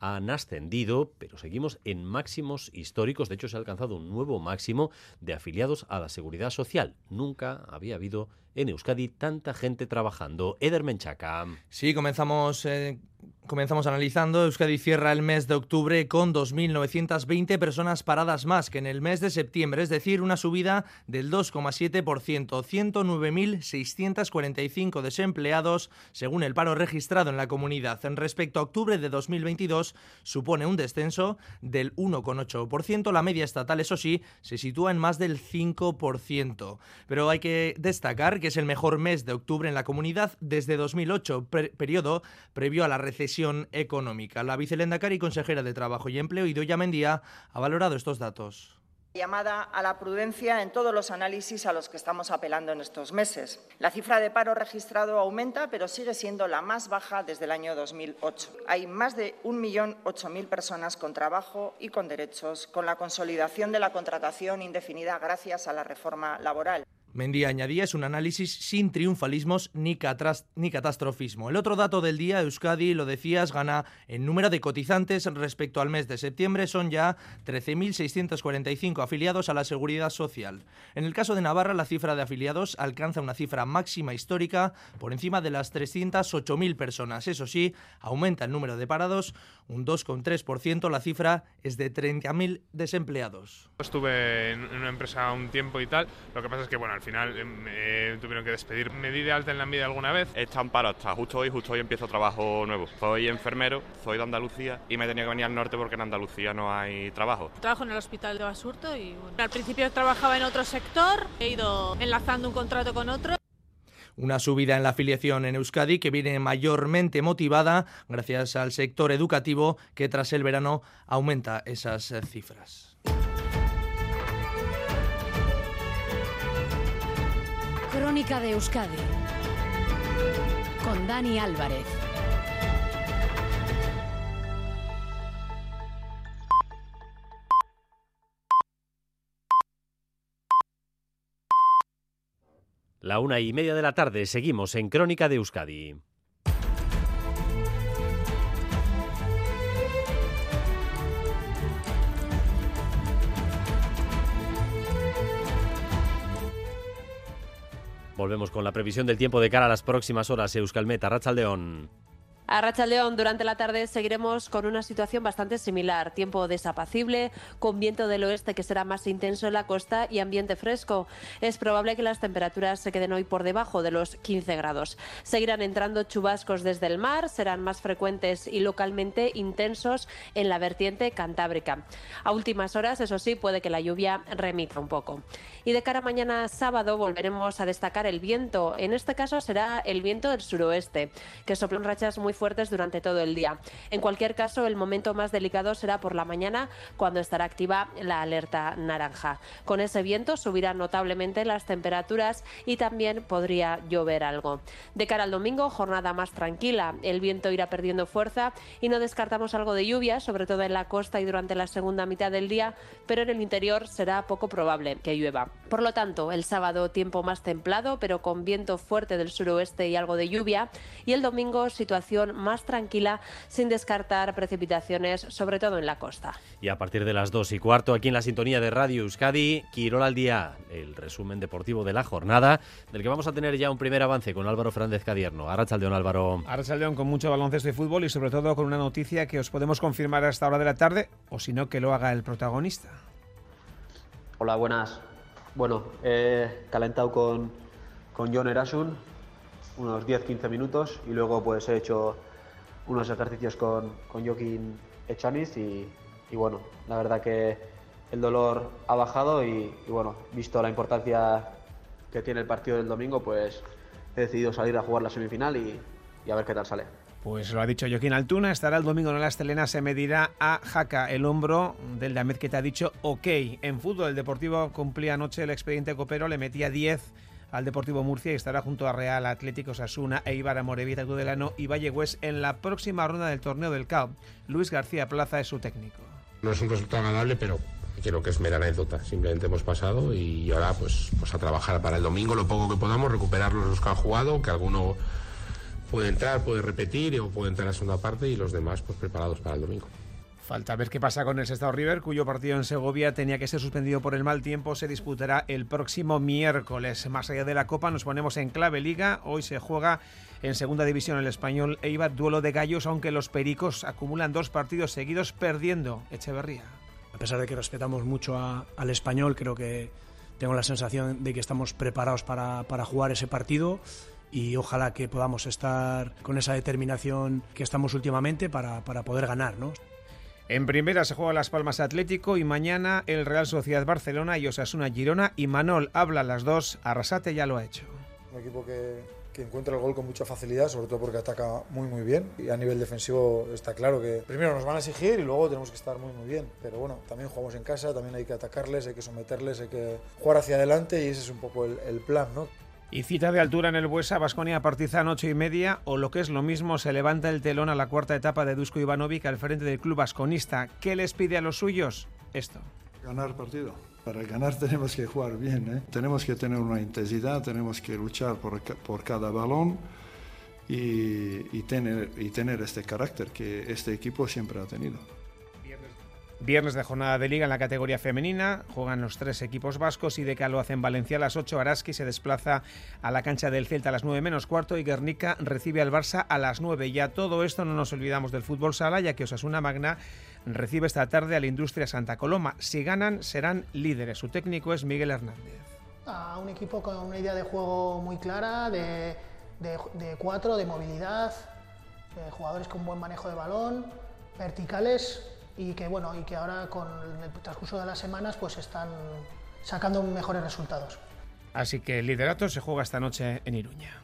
han ascendido, pero seguimos en máximos históricos. De hecho, se ha alcanzado un nuevo máximo de afiliados a la seguridad social. Nunca había habido en Euskadi tanta gente trabajando. Eder Menchaca. Sí, comenzamos eh, Comenzamos analizando. Euskadi cierra el mes de octubre con 2.920 personas paradas más que en el mes de septiembre, es decir, una subida del 2,7%. 109.645 desempleados, según el paro registrado en la comunidad. En respecto a octubre de 2022, supone un descenso del 1,8%. La media estatal, eso sí, se sitúa en más del 5%. Pero hay que destacar que es el mejor mes de octubre en la comunidad desde 2008, periodo previo a la recesión económica. La vicelendacari y consejera de Trabajo y Empleo, Idoya Mendía, ha valorado estos datos llamada a la prudencia en todos los análisis a los que estamos apelando en estos meses. La cifra de paro registrado aumenta, pero sigue siendo la más baja desde el año 2008. Hay más de 1.008.000 personas con trabajo y con derechos, con la consolidación de la contratación indefinida gracias a la reforma laboral. Mendy añadía es un análisis sin triunfalismos ni, ni, catastrofismo. El otro dato del día, Euskadi, lo decías, gana en número de cotizantes respecto al mes de septiembre. Son ya 13.645 afiliados a la Seguridad Social. En el caso de Navarra, la cifra de afiliados alcanza una cifra máxima histórica por encima de las 308.000 personas. Eso sí, aumenta el número de parados un 2,3%. La cifra es de 30.000 desempleados. Estuve en una empresa un tiempo y tal. Lo que pasa es que, bueno, al final eh, me tuvieron que despedir. ¿Me di de alta en la vida alguna vez? Estado en paro hasta justo hoy, justo hoy empiezo trabajo nuevo. Soy enfermero, soy de Andalucía y me tenía que venir al norte porque en Andalucía no hay trabajo. Trabajo en el hospital de Basurto y bueno, al principio trabajaba en otro sector, he ido enlazando un contrato con otro. Una subida en la afiliación en Euskadi que viene mayormente motivada gracias al sector educativo que tras el verano aumenta esas eh, cifras. Crónica de Euskadi con Dani Álvarez. La una y media de la tarde seguimos en Crónica de Euskadi. Volvemos con la previsión del tiempo de cara a las próximas horas. Euskalmet, Rachaldeón. A León, durante la tarde seguiremos con una situación bastante similar. Tiempo desapacible, con viento del oeste que será más intenso en la costa y ambiente fresco. Es probable que las temperaturas se queden hoy por debajo de los 15 grados. Seguirán entrando chubascos desde el mar, serán más frecuentes y localmente intensos en la vertiente cantábrica. A últimas horas, eso sí, puede que la lluvia remita un poco. Y de cara a mañana sábado volveremos a destacar el viento. En este caso será el viento del suroeste, que sopla en rachas muy fuertes durante todo el día. En cualquier caso, el momento más delicado será por la mañana, cuando estará activa la alerta naranja. Con ese viento subirán notablemente las temperaturas y también podría llover algo. De cara al domingo, jornada más tranquila. El viento irá perdiendo fuerza y no descartamos algo de lluvia, sobre todo en la costa y durante la segunda mitad del día, pero en el interior será poco probable que llueva. Por lo tanto, el sábado tiempo más templado, pero con viento fuerte del suroeste y algo de lluvia, y el domingo situación más tranquila, sin descartar precipitaciones, sobre todo en la costa. Y a partir de las 2 y cuarto, aquí en la sintonía de Radio Euskadi, Quirol al día, el resumen deportivo de la jornada, del que vamos a tener ya un primer avance con Álvaro Fernández Cadierno. Arrachaldeón, Álvaro. Arrachaldeón con mucho baloncesto y fútbol y sobre todo con una noticia que os podemos confirmar a esta hora de la tarde, o si no, que lo haga el protagonista. Hola, buenas. Bueno, he calentado con, con John Erasun unos 10-15 minutos y luego pues he hecho unos ejercicios con, con Joaquín Echanis y, bueno, la verdad que el dolor ha bajado y, bueno, visto la importancia que tiene el partido del domingo, pues he decidido salir a jugar la semifinal y, y a ver qué tal sale. Pues lo ha dicho Joaquín Altuna, estará el domingo en la Estelena, se medirá a Jaca, el hombro del Damed que te ha dicho ok. En fútbol, el Deportivo cumplía anoche el expediente copero, le metía 10 al Deportivo Murcia y estará junto a Real Atlético Sasuna, Eibar, Amorebieta, Tudelano y Vallegües en la próxima ronda del torneo del CAO. Luis García Plaza es su técnico. No es un resultado agradable, pero creo que es mera anécdota. Simplemente hemos pasado y ahora pues, pues a trabajar para el domingo lo poco que podamos, recuperar los que han jugado, que alguno puede entrar, puede repetir o puede entrar a segunda parte y los demás pues preparados para el domingo. Falta ver qué pasa con el Sestao River, cuyo partido en Segovia tenía que ser suspendido por el mal tiempo. Se disputará el próximo miércoles. Más allá de la Copa, nos ponemos en clave Liga. Hoy se juega en Segunda División el español Eibar, duelo de gallos, aunque los pericos acumulan dos partidos seguidos perdiendo. Echeverría. A pesar de que respetamos mucho al español, creo que tengo la sensación de que estamos preparados para, para jugar ese partido y ojalá que podamos estar con esa determinación que estamos últimamente para, para poder ganar. ¿no? En primera se juega Las Palmas Atlético y mañana el Real Sociedad Barcelona y Osasuna Girona y Manol habla las dos, Arrasate ya lo ha hecho. Un equipo que, encuentra el gol con mucha facilidad, sobre todo porque ataca muy muy bien y a nivel defensivo está claro que primero nos van a exigir y luego tenemos que estar muy muy bien, pero bueno, también jugamos en casa, también hay que atacarles, hay que someterles, hay que jugar hacia adelante y ese es un poco el plan, ¿no? Y cita de altura en el Buesa, Basconia Partizan 8 y media, o lo que es lo mismo, se levanta el telón a la cuarta etapa de Dusko Ivanovic al frente del club vasconista. ¿Qué les pide a los suyos? Esto. Ganar partido. Para ganar [laughs] tenemos que jugar bien, ¿eh? tenemos que tener una intensidad, tenemos que luchar por, por cada balón y, tener, y tener este carácter que este equipo siempre ha tenido. Viernes de jornada de liga en la categoría femenina. Juegan los tres equipos vascos y de lo hacen Valencia a las 8. Araski se desplaza a la cancha del Celta a las 9 menos cuarto y Guernica recibe al Barça a las 9. Ya todo esto no nos olvidamos del fútbol sala, ya que Osasuna Magna recibe esta tarde a la Industria Santa Coloma. Si ganan, serán líderes. Su técnico es Miguel Hernández. A un equipo con una idea de juego muy clara, de, de cuatro, de movilidad, jugadores con buen manejo de balón, verticales y que bueno y que ahora con el transcurso de las semanas pues están sacando mejores resultados. Así que el liderato se juega esta noche en Iruña.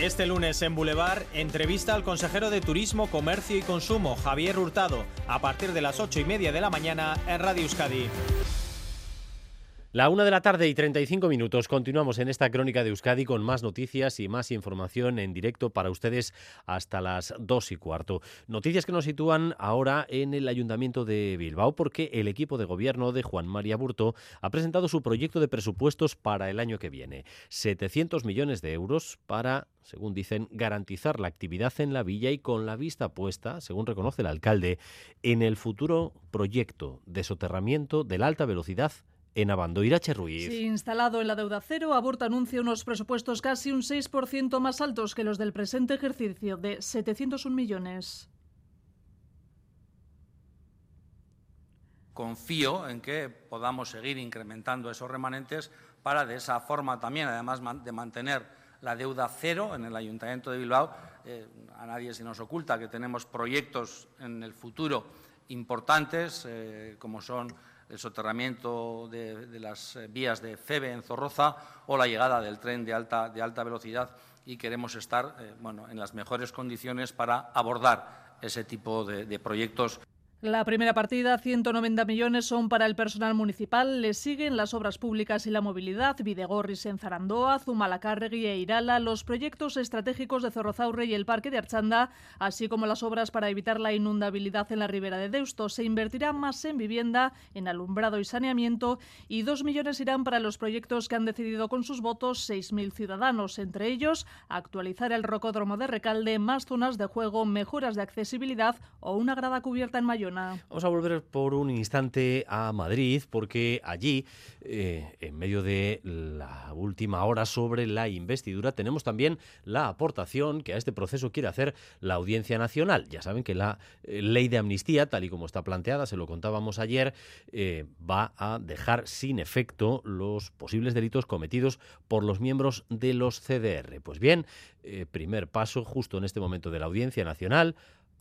Este lunes en Boulevard, entrevista al consejero de Turismo, Comercio y Consumo, Javier Hurtado, a partir de las ocho y media de la mañana en Radio Euskadi. La una de la tarde y 35 minutos. Continuamos en esta crónica de Euskadi con más noticias y más información en directo para ustedes hasta las dos y cuarto. Noticias que nos sitúan ahora en el Ayuntamiento de Bilbao porque el equipo de gobierno de Juan María Burto ha presentado su proyecto de presupuestos para el año que viene. 700 millones de euros para según dicen, garantizar la actividad en la villa y con la vista puesta, según reconoce el alcalde, en el futuro proyecto de soterramiento de la alta velocidad en Abando. Irache Ruiz. Sí, instalado en la deuda cero, Aburto anuncia unos presupuestos casi un 6% más altos que los del presente ejercicio, de 701 millones. Confío en que podamos seguir incrementando esos remanentes para de esa forma también, además de mantener la deuda cero en el Ayuntamiento de Bilbao. Eh, a nadie se nos oculta que tenemos proyectos en el futuro importantes, eh, como son el soterramiento de, las eh, vías de Febe en Zorroza o la llegada del tren de alta, de alta velocidad y queremos estar bueno, en las mejores condiciones para abordar ese tipo de proyectos. La primera partida, 190 millones, son para el personal municipal. Le siguen las obras públicas y la movilidad, Videgorris en Zarandoa, Zumalacárregui e Irala, los proyectos estratégicos de Zorrozaurre y el Parque de Archanda, así como las obras para evitar la inundabilidad en la ribera de Deusto. Se invertirá más en vivienda, en alumbrado y saneamiento, y dos millones irán para los proyectos que han decidido con sus votos 6.000 ciudadanos, entre ellos actualizar el rocódromo de Recalde, más zonas de juego, mejoras de accesibilidad o una grada cubierta en Vamos a volver por un instante a Madrid porque allí, eh, en medio de la última hora sobre la investidura, tenemos también la aportación que a este proceso quiere hacer la Audiencia Nacional. Ya saben que la eh, ley de amnistía, tal y como está planteada, se lo contábamos ayer, eh, va a dejar sin efecto los posibles delitos cometidos por los miembros de los CDR. Pues bien, primer paso justo en este momento de la Audiencia Nacional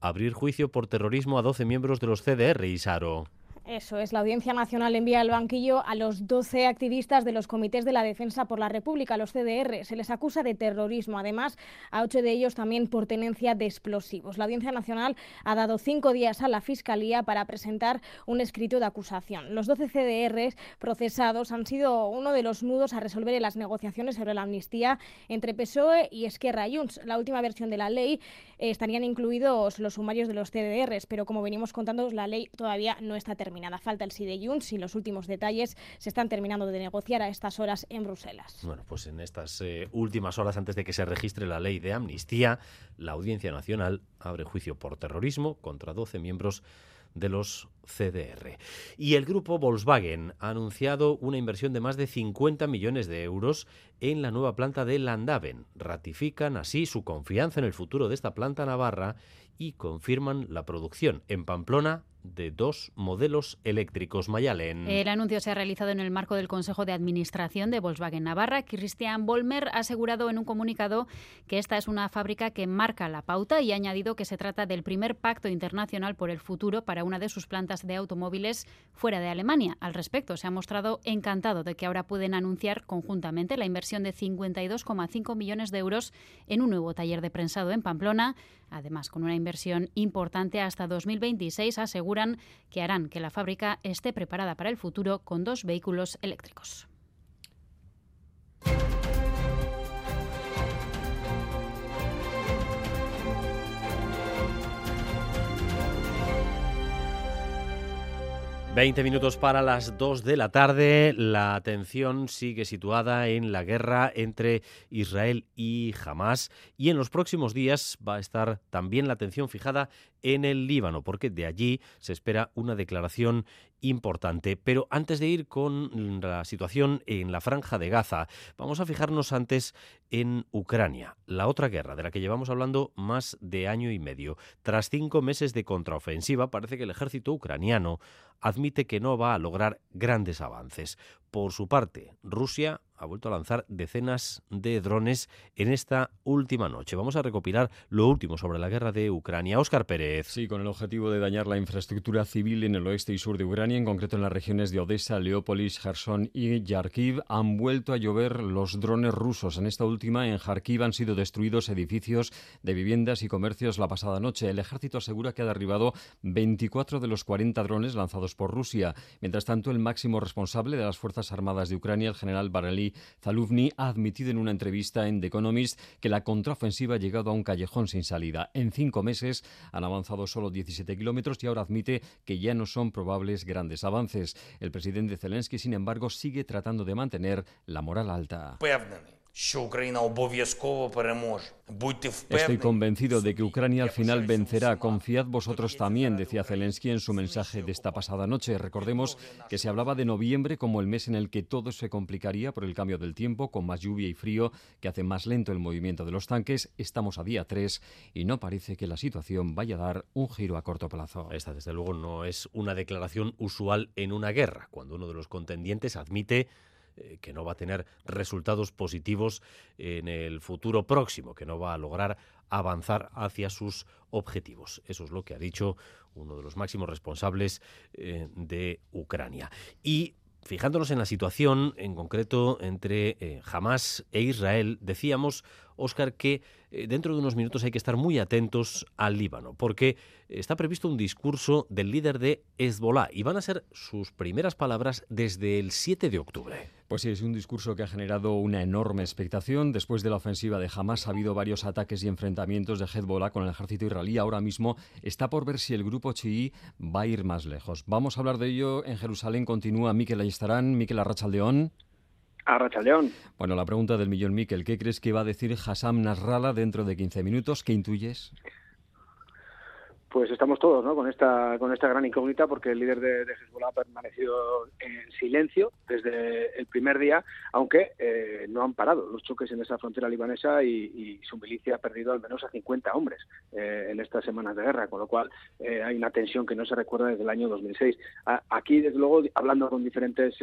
abrir juicio por terrorismo a 12 miembros de los CDR, Isaro. Eso es, la Audiencia Nacional envía al banquillo a los 12 activistas de los comités de la Defensa por la República, los CDR. Se les acusa de terrorismo, además a ocho de ellos también por tenencia de explosivos. La Audiencia Nacional ha dado cinco días a la Fiscalía para presentar un escrito de acusación. Los 12 CDR procesados han sido uno de los nudos a resolver en las negociaciones sobre la amnistía entre PSOE y Esquerra Junts. La última versión de la ley eh, estarían incluidos los sumarios de los CDR, pero como venimos contando, la ley todavía no está terminada terminada. Falta el sí de Junts y los últimos detalles se están terminando de negociar a estas horas en Bruselas. Bueno, pues en estas eh, últimas horas antes de que se registre la ley de amnistía, la Audiencia Nacional abre juicio por terrorismo contra 12 miembros de los CDR. Y el grupo Volkswagen ha anunciado una inversión de más de 50 millones de euros en la nueva planta de Landaven. Ratifican así su confianza en el futuro de esta planta navarra y confirman la producción en Pamplona de dos modelos eléctricos Mayalen. El anuncio se ha realizado en el marco del Consejo de Administración de Volkswagen Navarra. Christian Bolmer ha asegurado en un comunicado que esta es una fábrica que marca la pauta y ha añadido que se trata del primer pacto internacional por el futuro para una de sus plantas de automóviles fuera de Alemania. Al respecto, se ha mostrado encantado de que ahora pueden anunciar conjuntamente la inversión de 52,5 millones de euros en un nuevo taller de prensado en Pamplona. Además, con una inversión importante hasta 2026, aseguran que harán que la fábrica esté preparada para el futuro con dos vehículos eléctricos. 20 minutos para las 2 de la tarde. La atención sigue situada en la guerra entre Israel y Hamas y en los próximos días va a estar también la atención fijada en el Líbano, porque de allí se espera una declaración importante. Pero antes de ir con la situación en la franja de Gaza, vamos a fijarnos antes en Ucrania, la otra guerra de la que llevamos hablando más de año y medio. Tras cinco meses de contraofensiva, parece que el ejército ucraniano admite que no va a lograr grandes avances. Por su parte, Rusia ha vuelto a lanzar decenas de drones en esta última noche. Vamos a recopilar lo último sobre la guerra de Ucrania. Óscar Pérez. Sí, con el objetivo de dañar la infraestructura civil en el oeste y sur de Ucrania, en concreto en las regiones de Odessa, Leópolis, Kherson y Yarkiv, han vuelto a llover los drones rusos. En esta última, en Kharkiv, han sido destruidos edificios de viviendas y comercios la pasada noche. El ejército asegura que ha derribado 24 de los 40 drones lanzados por Rusia. Mientras tanto, el máximo responsable de las Fuerzas Armadas de Ucrania, el general Barely Zaluvni ha admitido en una entrevista en The Economist que la contraofensiva ha llegado a un callejón sin salida. En cinco meses han avanzado solo 17 kilómetros y ahora admite que ya no son probables grandes avances. El presidente Zelensky, sin embargo, sigue tratando de mantener la moral alta. Estoy convencido de que Ucrania al final vencerá. Confiad vosotros también, decía Zelensky en su mensaje de esta pasada noche. Recordemos que se hablaba de noviembre como el mes en el que todo se complicaría por el cambio del tiempo, con más lluvia y frío que hace más lento el movimiento de los tanques. Estamos a día 3 y no parece que la situación vaya a dar un giro a corto plazo. Esta, desde luego, no es una declaración usual en una guerra, cuando uno de los contendientes admite eh, que no va a tener resultados positivos en el futuro próximo, que no va a lograr avanzar hacia sus objetivos. Eso es lo que ha dicho uno de los máximos responsables eh, de Ucrania. Y fijándonos en la situación en concreto entre eh, Hamas e Israel, decíamos, Óscar, que eh, dentro de unos minutos hay que estar muy atentos al Líbano, porque está previsto un discurso del líder de Hezbollah y van a ser sus primeras palabras desde el 7 de octubre. Pues sí, es un discurso que ha generado una enorme expectación. Después de la ofensiva de Hamas ha habido varios ataques y enfrentamientos de Hezbollah con el ejército israelí. Ahora mismo está por ver si el grupo chií va a ir más lejos. Vamos a hablar de ello. En Jerusalén continúa Miquel Ayestarán, Miquel Arrachaldeón. Arrachaldeón. Bueno, la pregunta del millón, Miquel. ¿Qué crees que va a decir Hassam Nasrallah dentro de 15 minutos? ¿Qué intuyes? Pues estamos todos ¿no? con esta con esta gran incógnita porque el líder de, Hezbollah ha permanecido en silencio desde el primer día, aunque eh, no han parado los choques en esa frontera libanesa y, su milicia ha perdido al menos a 50 hombres eh, en estas semanas de guerra, con lo cual eh, hay una tensión que no se recuerda desde el año 2006. aquí, desde luego, hablando con diferentes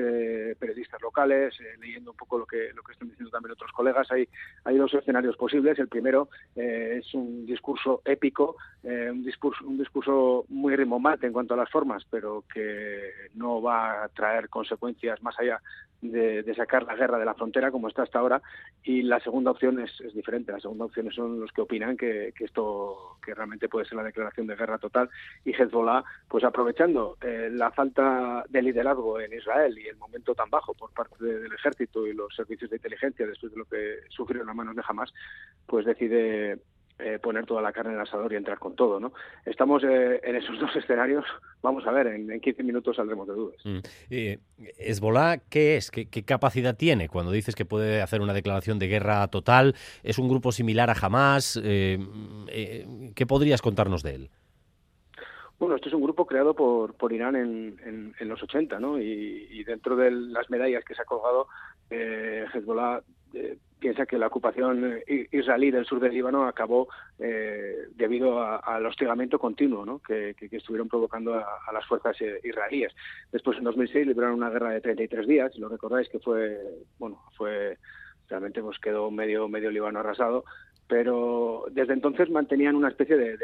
periodistas locales, leyendo un poco lo que lo que están diciendo también otros colegas, hay hay dos escenarios posibles. El primero es un discurso épico, un discurso un discurso muy rimbombante en cuanto a las formas, pero que no va a traer consecuencias más allá de, sacar la guerra de la frontera como está hasta ahora. Y la segunda opción es, diferente. La segunda opción son los que opinan que, esto que realmente puede ser la declaración de guerra total y Hezbollah, pues aprovechando eh, la falta de liderazgo en Israel y el momento tan bajo por parte del ejército y los servicios de inteligencia después de lo que sufrieron a manos de Hamas, pues decide eh, poner toda la carne en el asador y entrar con todo, ¿no? Estamos eh, en esos [laughs] dos escenarios. Vamos a ver, en, 15 minutos saldremos de dudas. Mm. Eh, ¿Esbolá qué es? ¿Qué, capacidad tiene cuando dices que puede hacer una declaración de guerra total? ¿Es un grupo similar a Hamas? ¿Qué podrías contarnos de él? Bueno, esto es un grupo creado por, por Irán en, en, los 80, ¿no? Y, dentro de las medallas que se ha colgado, Hezbollah piensa que la ocupación israelí del sur del Líbano acabó eh, debido al hostigamiento continuo ¿no? que, estuvieron provocando a, las fuerzas eh, israelíes. Después, en 2006, libraron una guerra de 33 días, lo recordáis que fue, bueno, fue realmente pues quedó medio medio Líbano arrasado, pero desde entonces mantenían una especie de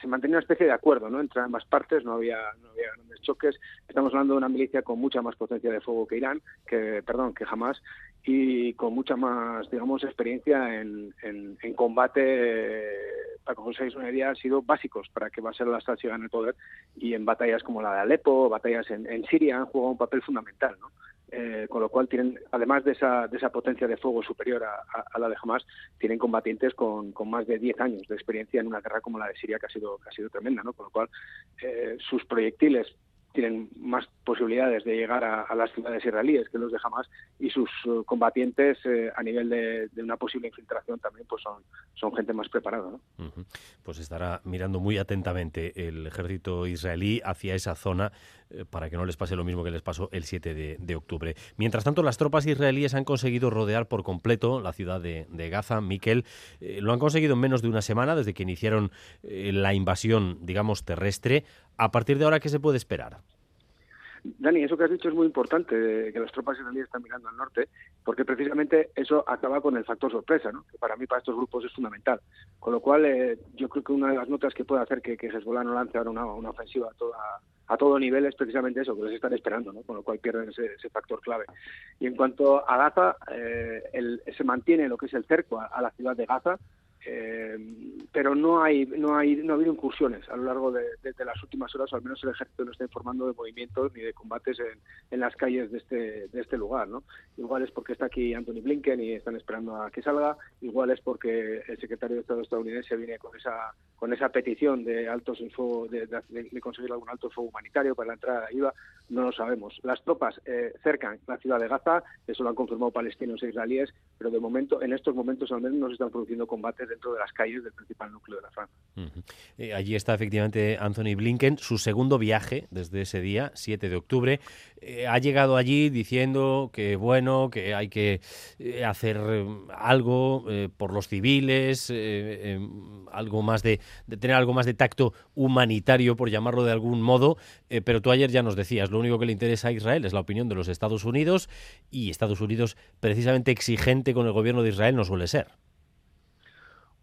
se mantenía una especie de acuerdo ¿no? entre ambas partes, no había, no había grandes choques. Estamos hablando de una milicia con mucha más potencia de fuego que Irán, que perdón, que jamás, y con mucha más, digamos, experiencia en, en, combate. para que os una idea, han sido básicos para que Bashar al-Assad siga en el poder y en batallas como la de Alepo, batallas en, en Siria, han jugado un papel fundamental. ¿no? Eh, con lo cual tienen, además de esa, de esa potencia de fuego superior a, la de Hamas, tienen combatientes con, con, más de 10 años de experiencia en una guerra como la de Siria que ha sido, que ha sido tremenda, ¿no? Con lo cual eh, sus proyectiles tienen más posibilidades de llegar a, las ciudades israelíes que los de Hamas y sus uh, combatientes eh, a nivel de, una posible infiltración también pues son, son gente más preparada. ¿no? Pues estará mirando muy atentamente el ejército israelí hacia esa zona eh, para que no les pase lo mismo que les pasó el 7 de, octubre. Mientras tanto, las tropas israelíes han conseguido rodear por completo la ciudad de, Gaza. Miquel, eh, lo han conseguido en menos de una semana desde que iniciaron la invasión, digamos, terrestre. A partir de ahora, ¿qué se puede esperar? Dani, eso que has dicho es muy importante, que las tropas israelíes están mirando al norte, porque precisamente eso acaba con el factor sorpresa, ¿no? que para mí, para estos grupos es fundamental. Con lo cual, eh, yo creo que una de las notas que puede hacer que, que Hezbollah no lance ahora una, ofensiva a, toda, a todo nivel es precisamente eso, que les están esperando, ¿no? con lo cual pierden ese, factor clave. Y en cuanto a Gaza, eh, se mantiene lo que es el cerco a la ciudad de Gaza, eh, pero no hay no hay no ha habido incursiones a lo largo de, las últimas horas o al menos el ejército no está informando de movimientos ni de combates en, en, las calles de este de este lugar no igual es porque está aquí Anthony Blinken y están esperando a que salga igual es porque el secretario de Estado estadounidense viene con esa con esa petición de altos fuego de, conseguir algún alto fuego humanitario para la entrada de ayuda no lo sabemos. Las tropas eh, cercan la ciudad de Gaza eso lo han confirmado palestinos e israelíes pero de momento en estos momentos al menos no se están produciendo combates dentro de las calles del principal núcleo de la franja. Eh, allí está efectivamente Anthony Blinken, su segundo viaje desde ese día, 7 de octubre. Eh, ha llegado allí diciendo que, bueno, que hay que eh, hacer algo por los civiles, algo más de, de, tener algo más de tacto humanitario, por llamarlo de algún modo. pero tú ayer ya nos decías, lo único que le interesa a Israel es la opinión de los Estados Unidos y Estados Unidos precisamente exigente con el gobierno de Israel no suele ser.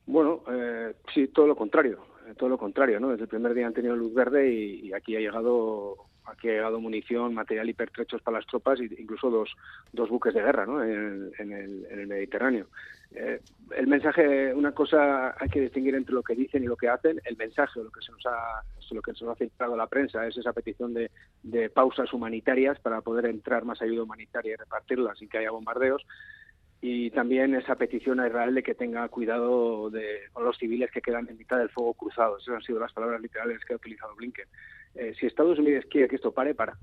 Bueno, eh, sí, todo lo contrario, eh, todo lo contrario, ¿no? Desde el primer día han tenido luz verde y, aquí ha llegado aquí ha llegado munición, material hipertrechos para las tropas e incluso dos, dos buques de guerra ¿no? en, el, Mediterráneo. Eh, el mensaje, una cosa hay que distinguir entre lo que dicen y lo que hacen. El mensaje, lo que se nos ha, lo que se nos ha filtrado la prensa, es esa petición de, de pausas humanitarias para poder entrar más ayuda humanitaria y repartirla sin que haya bombardeos y también esa petición a Israel de que tenga cuidado de, los civiles que quedan en mitad del fuego cruzado. Esas han sido las palabras literales que ha utilizado Blinken. Eh, si Estados Unidos quiere que esto pare, para.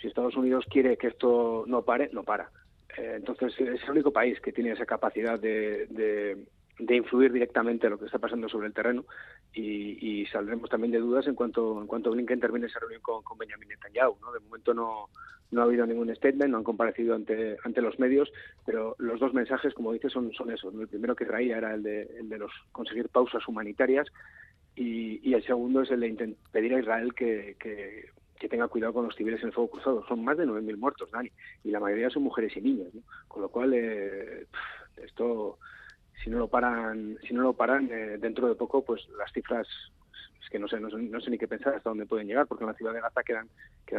Si Estados Unidos quiere que esto no pare, no para. Eh, entonces es el único país que tiene esa capacidad de, de, influir directamente en lo que está pasando sobre el terreno y, saldremos también de dudas en cuanto en cuanto Blinken termine esa reunión con, con Benjamin Netanyahu. ¿no? De momento no, no ha habido ningún statement, no han comparecido ante, ante los medios, pero los dos mensajes, como dices, son, son esos. El primero que traía era el de, el de los conseguir pausas humanitarias y, el segundo es el de pedir a Israel que, que, tenga cuidado con los civiles en el fuego cruzado. Son más de 9.000 muertos, Dani, y la mayoría son mujeres y niños, con lo cual eh, esto si no lo paran si no lo paran eh, dentro de poco pues las cifras es que no sé, no sé, ni qué pensar hasta dónde pueden llegar, porque en la ciudad de Gaza quedan,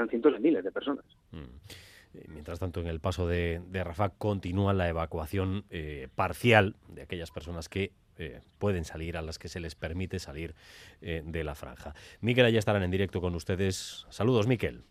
cientos de miles de personas. Mm. Mientras tanto, en el paso de, de Rafah continúa la evacuación eh, parcial de aquellas personas que eh, pueden salir, a las que se les permite salir eh, de la franja. Miquel, ya estarán en directo con ustedes. Saludos, Miquel.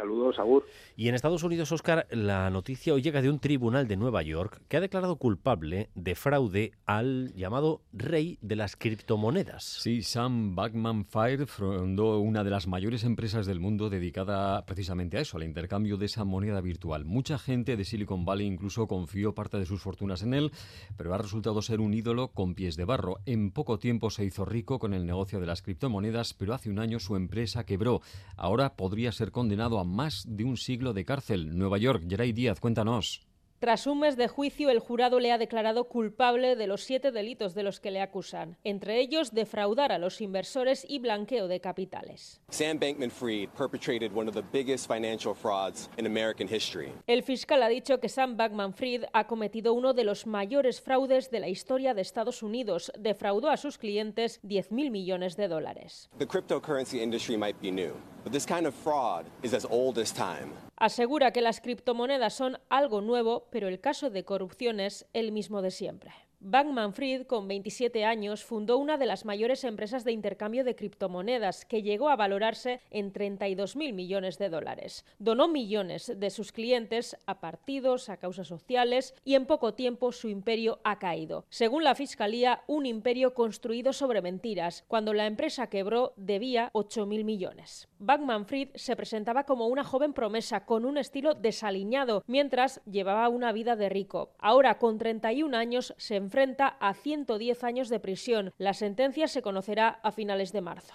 Saludos, Agur. Y en Estados Unidos, Oscar, la noticia hoy llega de un tribunal de Nueva York que ha declarado culpable de fraude al llamado rey de las criptomonedas. Sí, Sam Backman-Fried fundó una de las mayores empresas del mundo dedicada precisamente a eso, al intercambio de esa moneda virtual. Mucha gente de Silicon Valley incluso confió parte de sus fortunas en él, pero ha resultado ser un ídolo con pies de barro. En poco tiempo se hizo rico con el negocio de las criptomonedas, pero hace un año su empresa quebró. Ahora podría ser condenado a más de un siglo de cárcel. Nueva York, Geray Díaz, cuéntanos. Tras un mes de juicio, el jurado le ha declarado culpable de los siete delitos de los que le acusan, entre ellos defraudar a los inversores y blanqueo de capitales. Sam Bankman-Fried perpetrated one of the biggest financial frauds in American history. El fiscal ha dicho que Sam Bankman-Fried ha cometido uno de los mayores fraudes de la historia de Estados Unidos. Defraudó a sus clientes 10.000 millones de dólares. The cryptocurrency industry might be new, but this kind of fraud is as old as time. Asegura que las criptomonedas son algo nuevo, pero el caso de corrupción es el mismo de siempre. Bankman Fried, con 27 años, fundó una de las mayores empresas de intercambio de criptomonedas, que llegó a valorarse en 32.000 millones de dólares. Donó millones de sus clientes a partidos, a causas sociales, y en poco tiempo su imperio ha caído. Según la Fiscalía, un imperio construido sobre mentiras. Cuando la empresa quebró, debía 8.000 millones. Bankman Fried se presentaba como una joven promesa, con un estilo desaliñado, mientras llevaba una vida de rico. Ahora, con 31 años, se enfrenta a 110 años de prisión. La sentencia se conocerá a finales de marzo.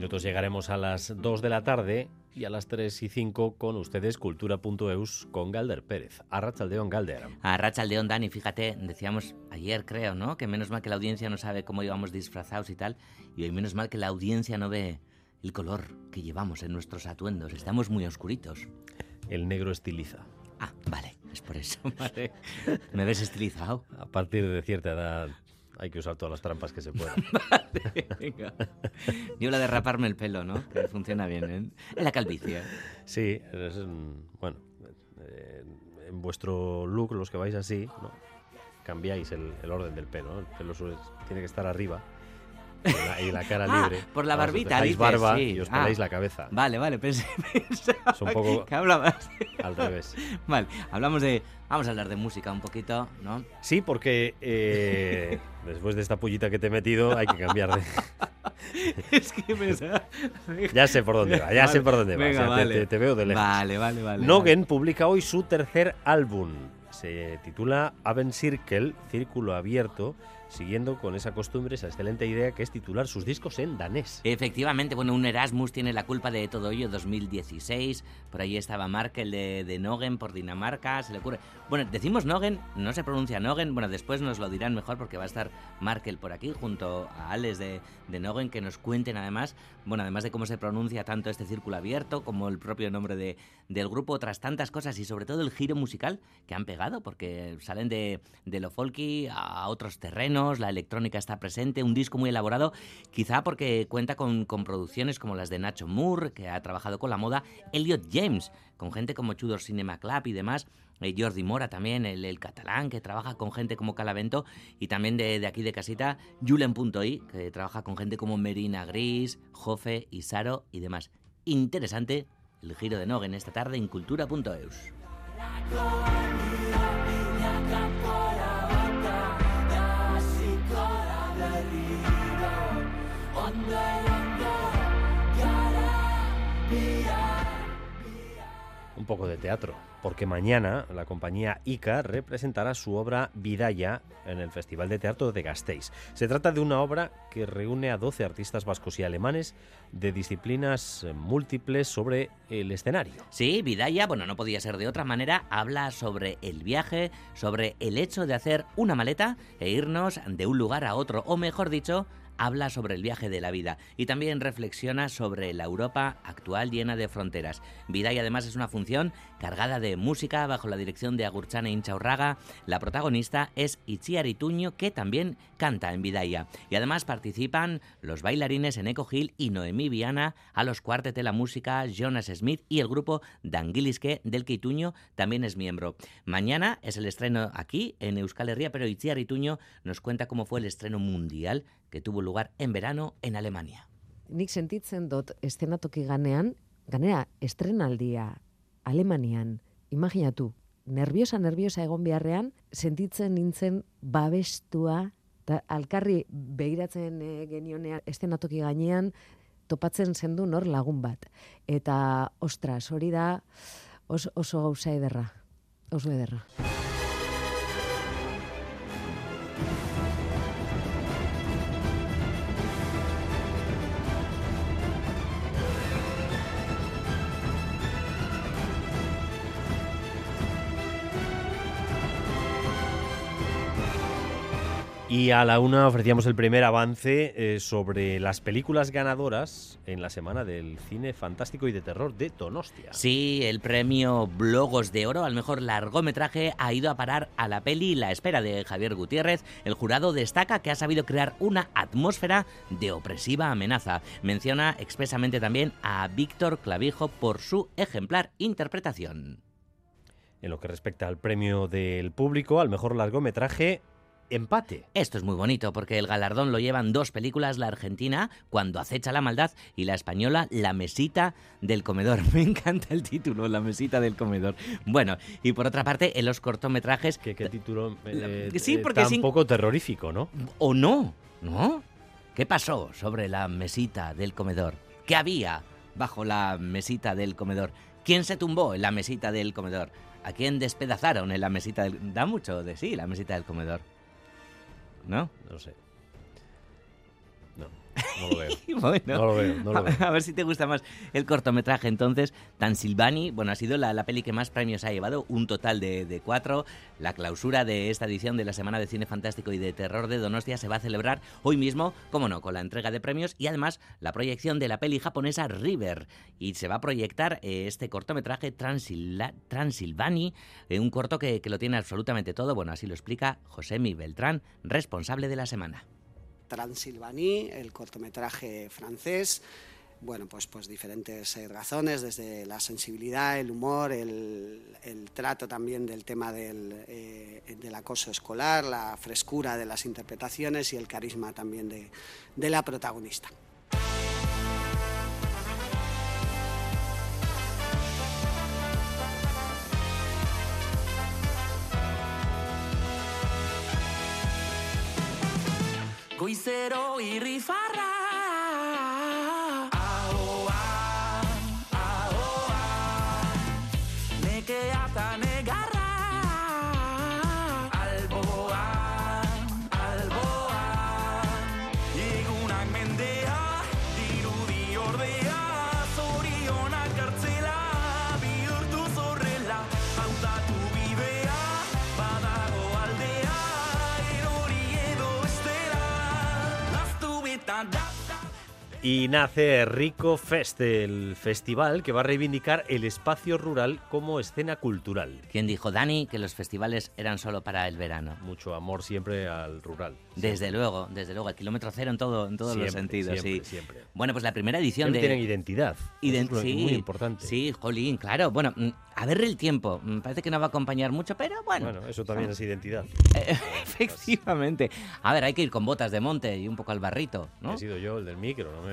minutos llegaremos a las 2 de la tarde y a las 3 y 5 con ustedes cultura.eus con Galder Pérez. Arrachaldeón Galder. A Rachaldeón, Dani, fíjate, decíamos ayer, creo, ¿no? Que menos mal que la audiencia no sabe cómo íbamos disfrazados y tal. Y hoy menos mal que la audiencia no ve el color que llevamos en nuestros atuendos. Estamos muy oscuritos. El negro estiliza. Ah, vale, es por eso. [laughs] Vale. ¿Me ves estilizado? A partir de cierta edad hay que usar todas las trampas que se puedan. [laughs] Vale, venga. Yo la de raparme el pelo, ¿no? Que funciona bien, ¿eh? En la calvicie. Sí, es, mm, bueno, eh, en vuestro look, los que vais así, ¿no? cambiáis el, el orden del pelo. ¿no? El pelo suele- tiene que estar arriba y la, cara Ah, libre. por la os barbita, dejáis dices, barba sí. y os Ah. peláis la cabeza. Vale, vale, pensé, [laughs] pensaba Es un poco que hablabas. al revés. [laughs] Vale, hablamos de... Vamos a hablar de música un poquito, ¿no? Sí, porque eh, [laughs] después de esta pullita que te he metido hay que cambiar de... es que me... Ya sé por dónde va, ya sé Vale, por dónde va. venga, o sea, vale. te, te veo de lejos. Vale, vale, vale. Nogen publica hoy su tercer álbum. Se titula Aven Circle, Círculo Abierto, siguiendo con esa costumbre, esa excelente idea que es titular sus discos en danés. Efectivamente, bueno, un Erasmus tiene la culpa de todo ello, 2016, por ahí estaba Markel de, de Nogen por Dinamarca, se le ocurre... Bueno, decimos Nogen, no se pronuncia Nogen, bueno, después nos lo dirán mejor porque va a estar Markel por aquí junto a Alex de, de Nogen que nos cuenten además, bueno, además de cómo se pronuncia tanto este círculo abierto como el propio nombre de, del grupo, otras tantas cosas y sobre todo el giro musical que han pegado porque salen de, de lo folky a otros terrenos, la electrónica está presente, un disco muy elaborado, quizá porque cuenta con, con producciones como las de Nacho Moore, que ha trabajado con la moda, Elliot James, con gente como Tudor Cinema Club y demás, eh, Jordi Mora también, el, el catalán, que trabaja con gente como Calavento, y también de, de aquí de casita, Julen.i, que trabaja con gente como Merina Gris, Jofe, Isaro y demás. Interesante el giro de Nogen esta tarde en cultura.eus. Un poco de teatro, porque mañana la compañía ICA representará su obra Vidaya en el Festival de Teatro de Gasteiz. Se trata de una obra que reúne a 12 artistas vascos y alemanes de disciplinas múltiples sobre el escenario. Sí, Vidaya, bueno, no podía ser de otra manera, habla sobre el viaje, sobre el hecho de hacer una maleta e irnos de un lugar a otro, o mejor dicho, habla sobre el viaje de la vida y también reflexiona sobre la Europa actual llena de fronteras. Vida y además es una función cargada de música bajo la dirección de Agurchane Inchaurraga. La protagonista es Itziar Ituño, que también canta en Vidaya. Y además participan los bailarines Eneco Gil y Noemí Viana, a los cuartet de la música Jonas Smith y el grupo Danguilisque, del que Ituño también es miembro. Mañana es el estreno aquí en Euskal Herria, pero Itziar Ituño nos cuenta cómo fue el estreno mundial que tuvo lugar en verano en Alemania. Nik sentitzen dut estenatoki ganean, ganera estrenaldia Alemanian, imaginatu, nerviosa, nerviosa egon beharrean, sentitzen nintzen babestua, eta alkarri behiratzen eh, genionean estenatoki gainean, topatzen zendu nor lagun bat. Eta, ostras, hori da oso, oso gauza ederra, oso ederra. Y a la una ofrecíamos el primer avance eh, sobre las películas ganadoras en la semana del cine fantástico y de terror de Donostia. Sí, el premio Blogos de Oro al mejor largometraje ha ido a parar a la peli La espera de Javier Gutiérrez. El jurado destaca que ha sabido crear una atmósfera de opresiva amenaza. Menciona expresamente también a Víctor Clavijo por su ejemplar interpretación. En lo que respecta al premio del público, al mejor largometraje, empate. Esto es muy bonito porque el galardón lo llevan dos películas, la argentina, Cuando acecha la maldad, y la española, La mesita del comedor. [laughs] Me encanta el título, La mesita del comedor. Bueno, y por otra parte, en los cortometrajes... ¿Qué, qué título eh, sí, eh, porque tan sin- poco terrorífico, ¿no? ¿O no? ¿No? ¿Qué pasó sobre la mesita del comedor? ¿Qué había bajo la mesita del comedor? ¿Quién se tumbó en la mesita del comedor? ¿A quién despedazaron en la mesita del... Da mucho de sí la mesita del comedor. ¿No? No sé. No, lo veo. [laughs] Bueno, No lo veo, no lo a, veo. a ver si te gusta más el cortometraje. Entonces, Transilvani, bueno, ha sido la, la peli que más premios ha llevado, un total de, de cuatro. La clausura de esta edición de la Semana de Cine Fantástico y de Terror de Donostia se va a celebrar hoy mismo, como no, con la entrega de premios y además la proyección de la peli japonesa River. Y se va a proyectar eh, este cortometraje Transila- Transilvani, eh, un corto que, que lo tiene absolutamente todo. Bueno, así lo explica Josemi Beltrán, responsable de la semana. Transilvanie, el cortometraje francés. Bueno, pues, pues diferentes eh, razones, desde la sensibilidad, el humor, el, el trato también del tema del, eh, del acoso escolar, la frescura de las interpretaciones y el carisma también de, de la protagonista. Goizero irrifarra Y nace Rico Fest, el festival que va a reivindicar el espacio rural como escena cultural. ¿Quién dijo, Dani, que los festivales eran solo para el verano? Mucho amor siempre al rural. Desde luego, desde luego, el kilómetro cero en, todo, en todos los Siempre, sentidos. siempre, sí. siempre. Bueno, pues la primera edición de... tienen identidad. Ident- es sí, muy importante. Sí, jolín, claro. Bueno, mm, a ver el tiempo. Mm, Parece que no va a acompañar mucho, pero bueno. Bueno, eso también es identidad. [laughs] Efectivamente. A ver, hay que ir con botas de monte y un poco al barrito, ¿no? He sido yo el del micro, no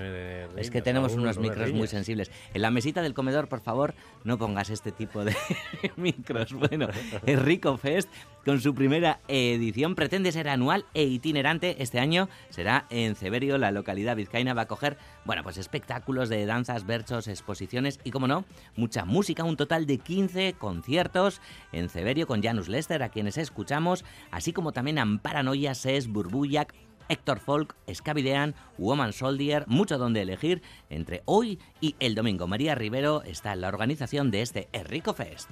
Es que tenemos unos no micros muy sensibles. En la mesita del comedor, por favor, no pongas este tipo de [laughs] micros. Bueno, el Rico Fest, con su primera edición, pretende ser anual e itinerante. Este año será en Ceberio, la localidad vizcaína. Va a coger, bueno, pues espectáculos de danzas, versos, exposiciones y, como no, mucha música. Un total de 15 conciertos en Ceberio con Janus Lester, a quienes escuchamos, así como también Amparanoia, Ses, Burbullac, Héctor Folk, Scabidean, Woman Soldier, mucho donde elegir entre hoy y el domingo. María Rivero está en la organización de este Rico Fest.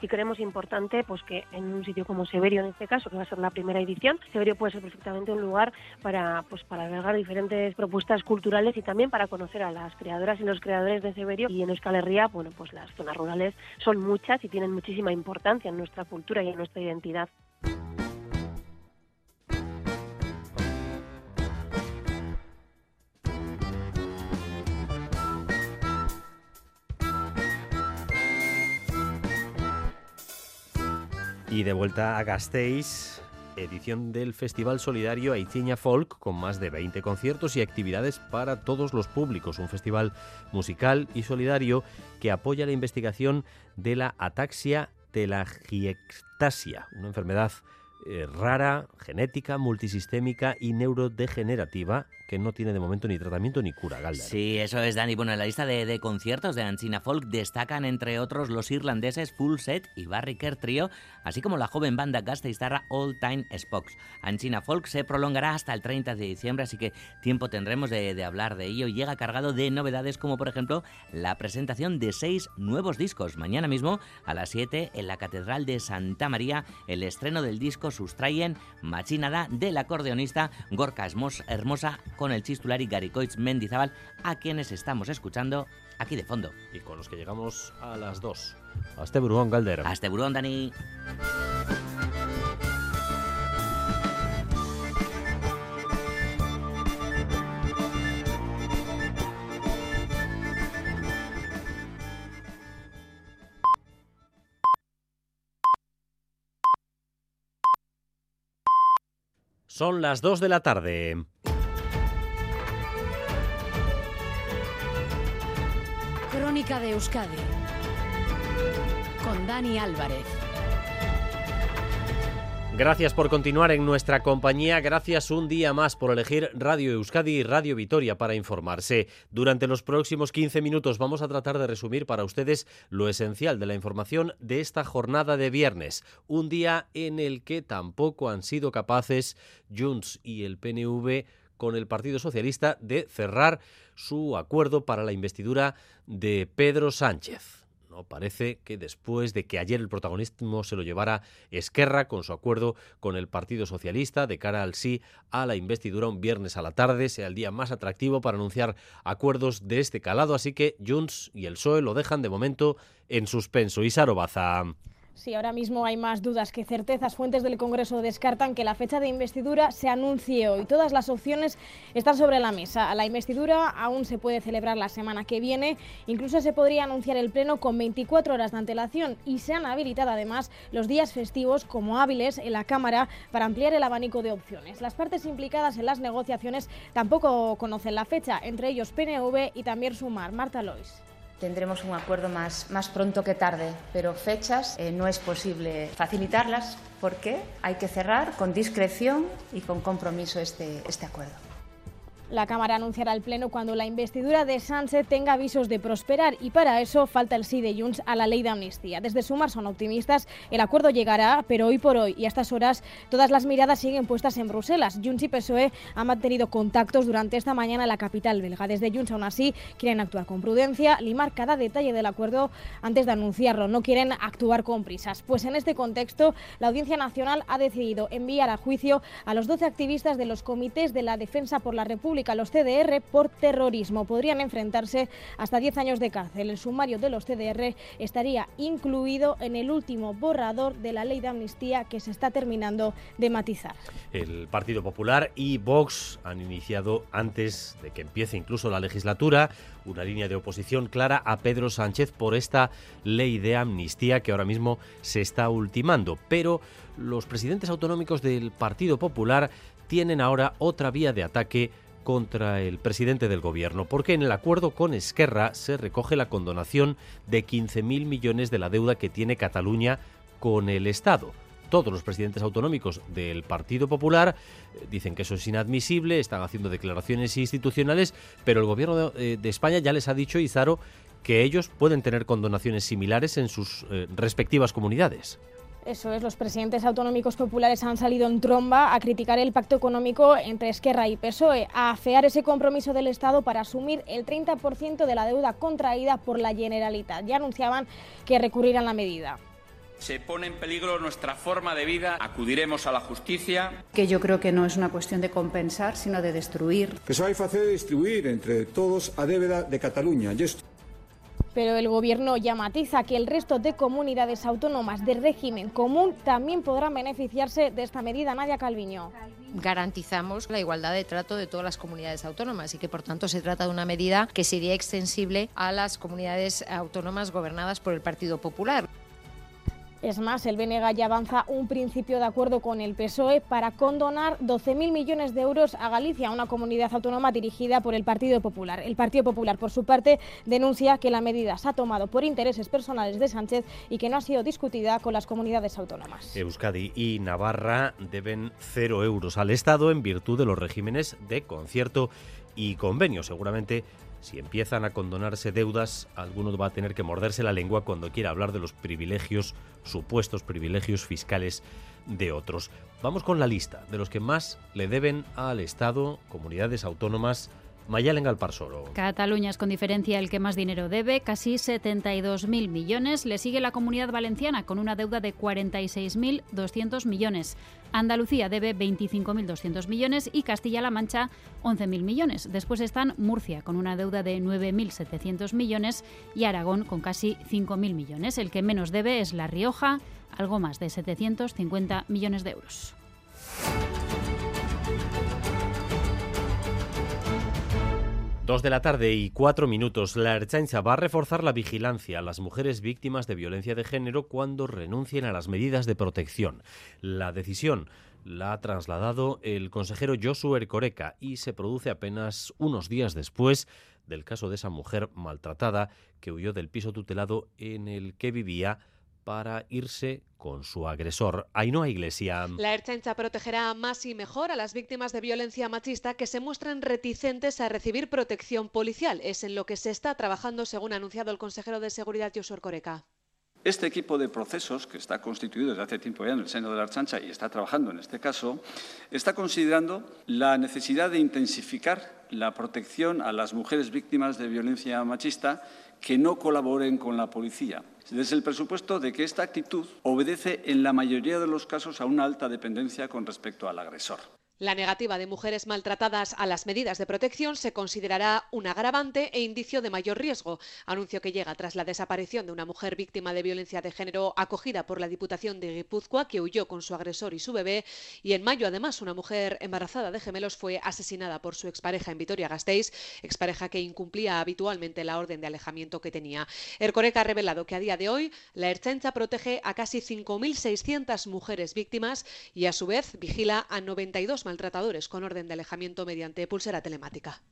y creemos importante pues que en un sitio como Severio en este caso que va a ser la primera edición Severio puede ser perfectamente un lugar para pues para albergar diferentes propuestas culturales y también para conocer a las creadoras y los creadores de Severio y en Euskal Herria bueno pues las zonas rurales son muchas y tienen muchísima importancia en nuestra cultura y en nuestra identidad Y de vuelta a Gasteiz, edición del Festival Solidario Aiziña Folk, con más de 20 conciertos y actividades para todos los públicos. Un festival musical y solidario que apoya la investigación de la ataxia telangiectasia, una enfermedad eh, rara, genética, multisistémica y neurodegenerativa que no tiene de momento ni tratamiento ni cura, Galder. Sí, eso es, Dani. Bueno, en la lista de, conciertos de Anchina Folk destacan, entre otros, los irlandeses Full Set y Barry Kerr Trio, así como la joven banda gasteiztarra All Time Spocks. Anchina Folk se prolongará hasta el 30 de diciembre, así que tiempo tendremos de, hablar de ello. Llega cargado de novedades como, por ejemplo, la presentación de seis nuevos discos. Mañana mismo, a las 7, en la Catedral de Santa María, el estreno del disco Sustrayen Machinada del acordeonista Gorka Hermos- Hermosa con el chistulari Garicoitz Mendizábal, a quienes estamos escuchando aquí de fondo. Y con los que llegamos a las 2. Hasta Burgón, Galder. Hasta Burgón, Dani. Son las 2 de la tarde. De Euskadi con Dani Álvarez. Gracias por continuar en nuestra compañía, gracias un día más por elegir Radio Euskadi y Radio Vitoria para informarse. Durante los próximos 15 minutos vamos a tratar de resumir para ustedes lo esencial de la información de esta jornada de viernes, un día en el que tampoco han sido capaces Junts y el PNV con el Partido Socialista de cerrar su acuerdo para la investidura de Pedro Sánchez. No parece que después de que ayer el protagonismo se lo llevara Esquerra con su acuerdo con el Partido Socialista de cara al sí a la investidura un viernes a la tarde sea el día más atractivo para anunciar acuerdos de este calado, así que Junts y el PSOE lo dejan de momento en suspenso. Isaro Baza. Sí, ahora mismo hay más dudas que certezas. Fuentes del Congreso descartan que la fecha de investidura se anuncie hoy. Todas las opciones están sobre la mesa. La investidura aún se puede celebrar la semana que viene. Incluso se podría anunciar el Pleno con 24 horas de antelación y se han habilitado además los días festivos como hábiles en la Cámara para ampliar el abanico de opciones. Las partes implicadas en las negociaciones tampoco conocen la fecha, entre ellos PNV y también Sumar. Marta Lois. Tendremos un acuerdo más, más pronto que tarde, pero fechas eh, no es posible facilitarlas porque hay que cerrar con discreción y con compromiso este, este acuerdo. La Cámara anunciará al Pleno cuando la investidura de Sánchez tenga avisos de prosperar y para eso falta el sí de Junts a la ley de amnistía. Desde Sumar son optimistas, el acuerdo llegará, pero hoy por hoy y a estas horas todas las miradas siguen puestas en Bruselas. Junts y PSOE han mantenido contactos durante esta mañana en la capital belga. Desde Junts aún así quieren actuar con prudencia, limar cada detalle del acuerdo antes de anunciarlo. No quieren actuar con prisas. Pues en este contexto, la Audiencia Nacional ha decidido enviar a juicio a los 12 activistas de los comités de la Defensa por la República los CDR por terrorismo. Podrían enfrentarse hasta 10 años de cárcel. El sumario de los CDR estaría incluido en el último borrador de la ley de amnistía que se está terminando de matizar. El Partido Popular y Vox han iniciado antes de que empiece incluso la legislatura una línea de oposición clara a Pedro Sánchez por esta ley de amnistía que ahora mismo se está ultimando. Pero los presidentes autonómicos del Partido Popular tienen ahora otra vía de ataque contra el presidente del gobierno, porque en el acuerdo con Esquerra se recoge la condonación de 15.000 millones de la deuda que tiene Cataluña con el Estado. Todos los presidentes autonómicos del Partido Popular eh, dicen que eso es inadmisible, están haciendo declaraciones institucionales, pero el gobierno de, eh, de España ya les ha dicho, Izaro, que ellos pueden tener condonaciones similares en sus eh, respectivas comunidades. Eso es, los presidentes autonómicos populares han salido en tromba a criticar el pacto económico entre Esquerra y PSOE, a afear ese compromiso del Estado para asumir el 30% de la deuda contraída por la Generalitat. Ya anunciaban que recurrirán la medida. Se pone en peligro nuestra forma de vida, acudiremos a la justicia. Que yo creo que no es una cuestión de compensar, sino de destruir. Que se vai facer distribuir entre todos a débeda de Cataluña. E isto pero el Gobierno ya matiza que el resto de comunidades autónomas de régimen común también podrán beneficiarse de esta medida. Nadia Calviño. Garantizamos la igualdad de trato de todas las comunidades autónomas y que, por tanto, se trata de una medida que sería extensible a las comunidades autónomas gobernadas por el Partido Popular. Es más, el BNG ya avanza un principio de acuerdo con el PSOE para condonar 12.000 millones de euros a Galicia, una comunidad autónoma dirigida por el Partido Popular. El Partido Popular, por su parte, denuncia que la medida se ha tomado por intereses personales de Sánchez y que no ha sido discutida con las comunidades autónomas. Euskadi y Navarra deben cero euros al Estado en virtud de los regímenes de concierto y convenio. Seguramente si empiezan a condonarse deudas, alguno va a tener que morderse la lengua cuando quiera hablar de los privilegios, supuestos privilegios fiscales de otros. Vamos con la lista de los que más le deben al Estado, comunidades autónomas, Mayalen Galparsoro. Cataluña es con diferencia el que más dinero debe, casi 72.000 millones. Le sigue la Comunidad Valenciana con una deuda de 46.200 millones. Andalucía debe 25.200 millones y Castilla-La Mancha 11.000 millones. Después están Murcia con una deuda de 9.700 millones y Aragón con casi 5.000 millones. El que menos debe es La Rioja, algo más de 750 millones de euros. Dos de la tarde y cuatro minutos. La Erchancha va a reforzar la vigilancia a las mujeres víctimas de violencia de género cuando renuncien a las medidas de protección. La decisión la ha trasladado el consejero Josu Ercoreca y se produce apenas unos días después del caso de esa mujer maltratada que huyó del piso tutelado en el que vivía para irse con su agresor. Ainhoa Iglesia. La Erchancha protegerá más y mejor a las víctimas de violencia machista que se muestran reticentes a recibir protección policial. Es en lo que se está trabajando, según ha anunciado el consejero de Seguridad, Josué Coreca. Este equipo de procesos, que está constituido desde hace tiempo ya en el seno de la Archancha y está trabajando en este caso, está considerando la necesidad de intensificar la protección a las mujeres víctimas de violencia machista que no colaboren con la policía. Desde el presupuesto de que esta actitud obedece en la mayoría de los casos a una alta dependencia con respecto al agresor. La negativa de mujeres maltratadas a las medidas de protección se considerará un agravante e indicio de mayor riesgo, anuncio que llega tras la desaparición de una mujer víctima de violencia de género acogida por la Diputación de Guipúzcoa que huyó con su agresor y su bebé y en mayo además una mujer embarazada de gemelos fue asesinada por su expareja en Vitoria-Gasteiz, expareja que incumplía habitualmente la orden de alejamiento que tenía. Ercoreca ha revelado que a día de hoy la Erchancha protege a casi 5.600 mujeres víctimas y a su vez vigila a 92 maltratadores con orden de alejamiento mediante pulsera telemática.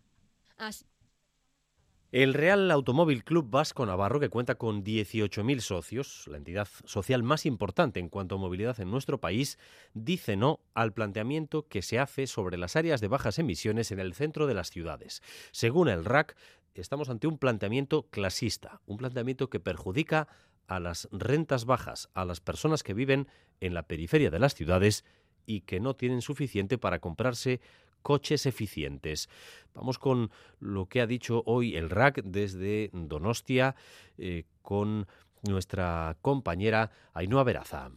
El Real Automóvil Club Vasco Navarro, que cuenta con 18.000 socios, la entidad social más importante en cuanto a movilidad en nuestro país, dice no al planteamiento que se hace sobre las áreas de bajas emisiones en el centro de las ciudades. Según el RAC, estamos ante un planteamiento clasista, un planteamiento que perjudica a las rentas bajas, a las personas que viven en la periferia de las ciudades y que no tienen suficiente para comprarse coches eficientes. Vamos con lo que ha dicho hoy el RAC desde Donostia eh, con nuestra compañera Ainhoa Veraza.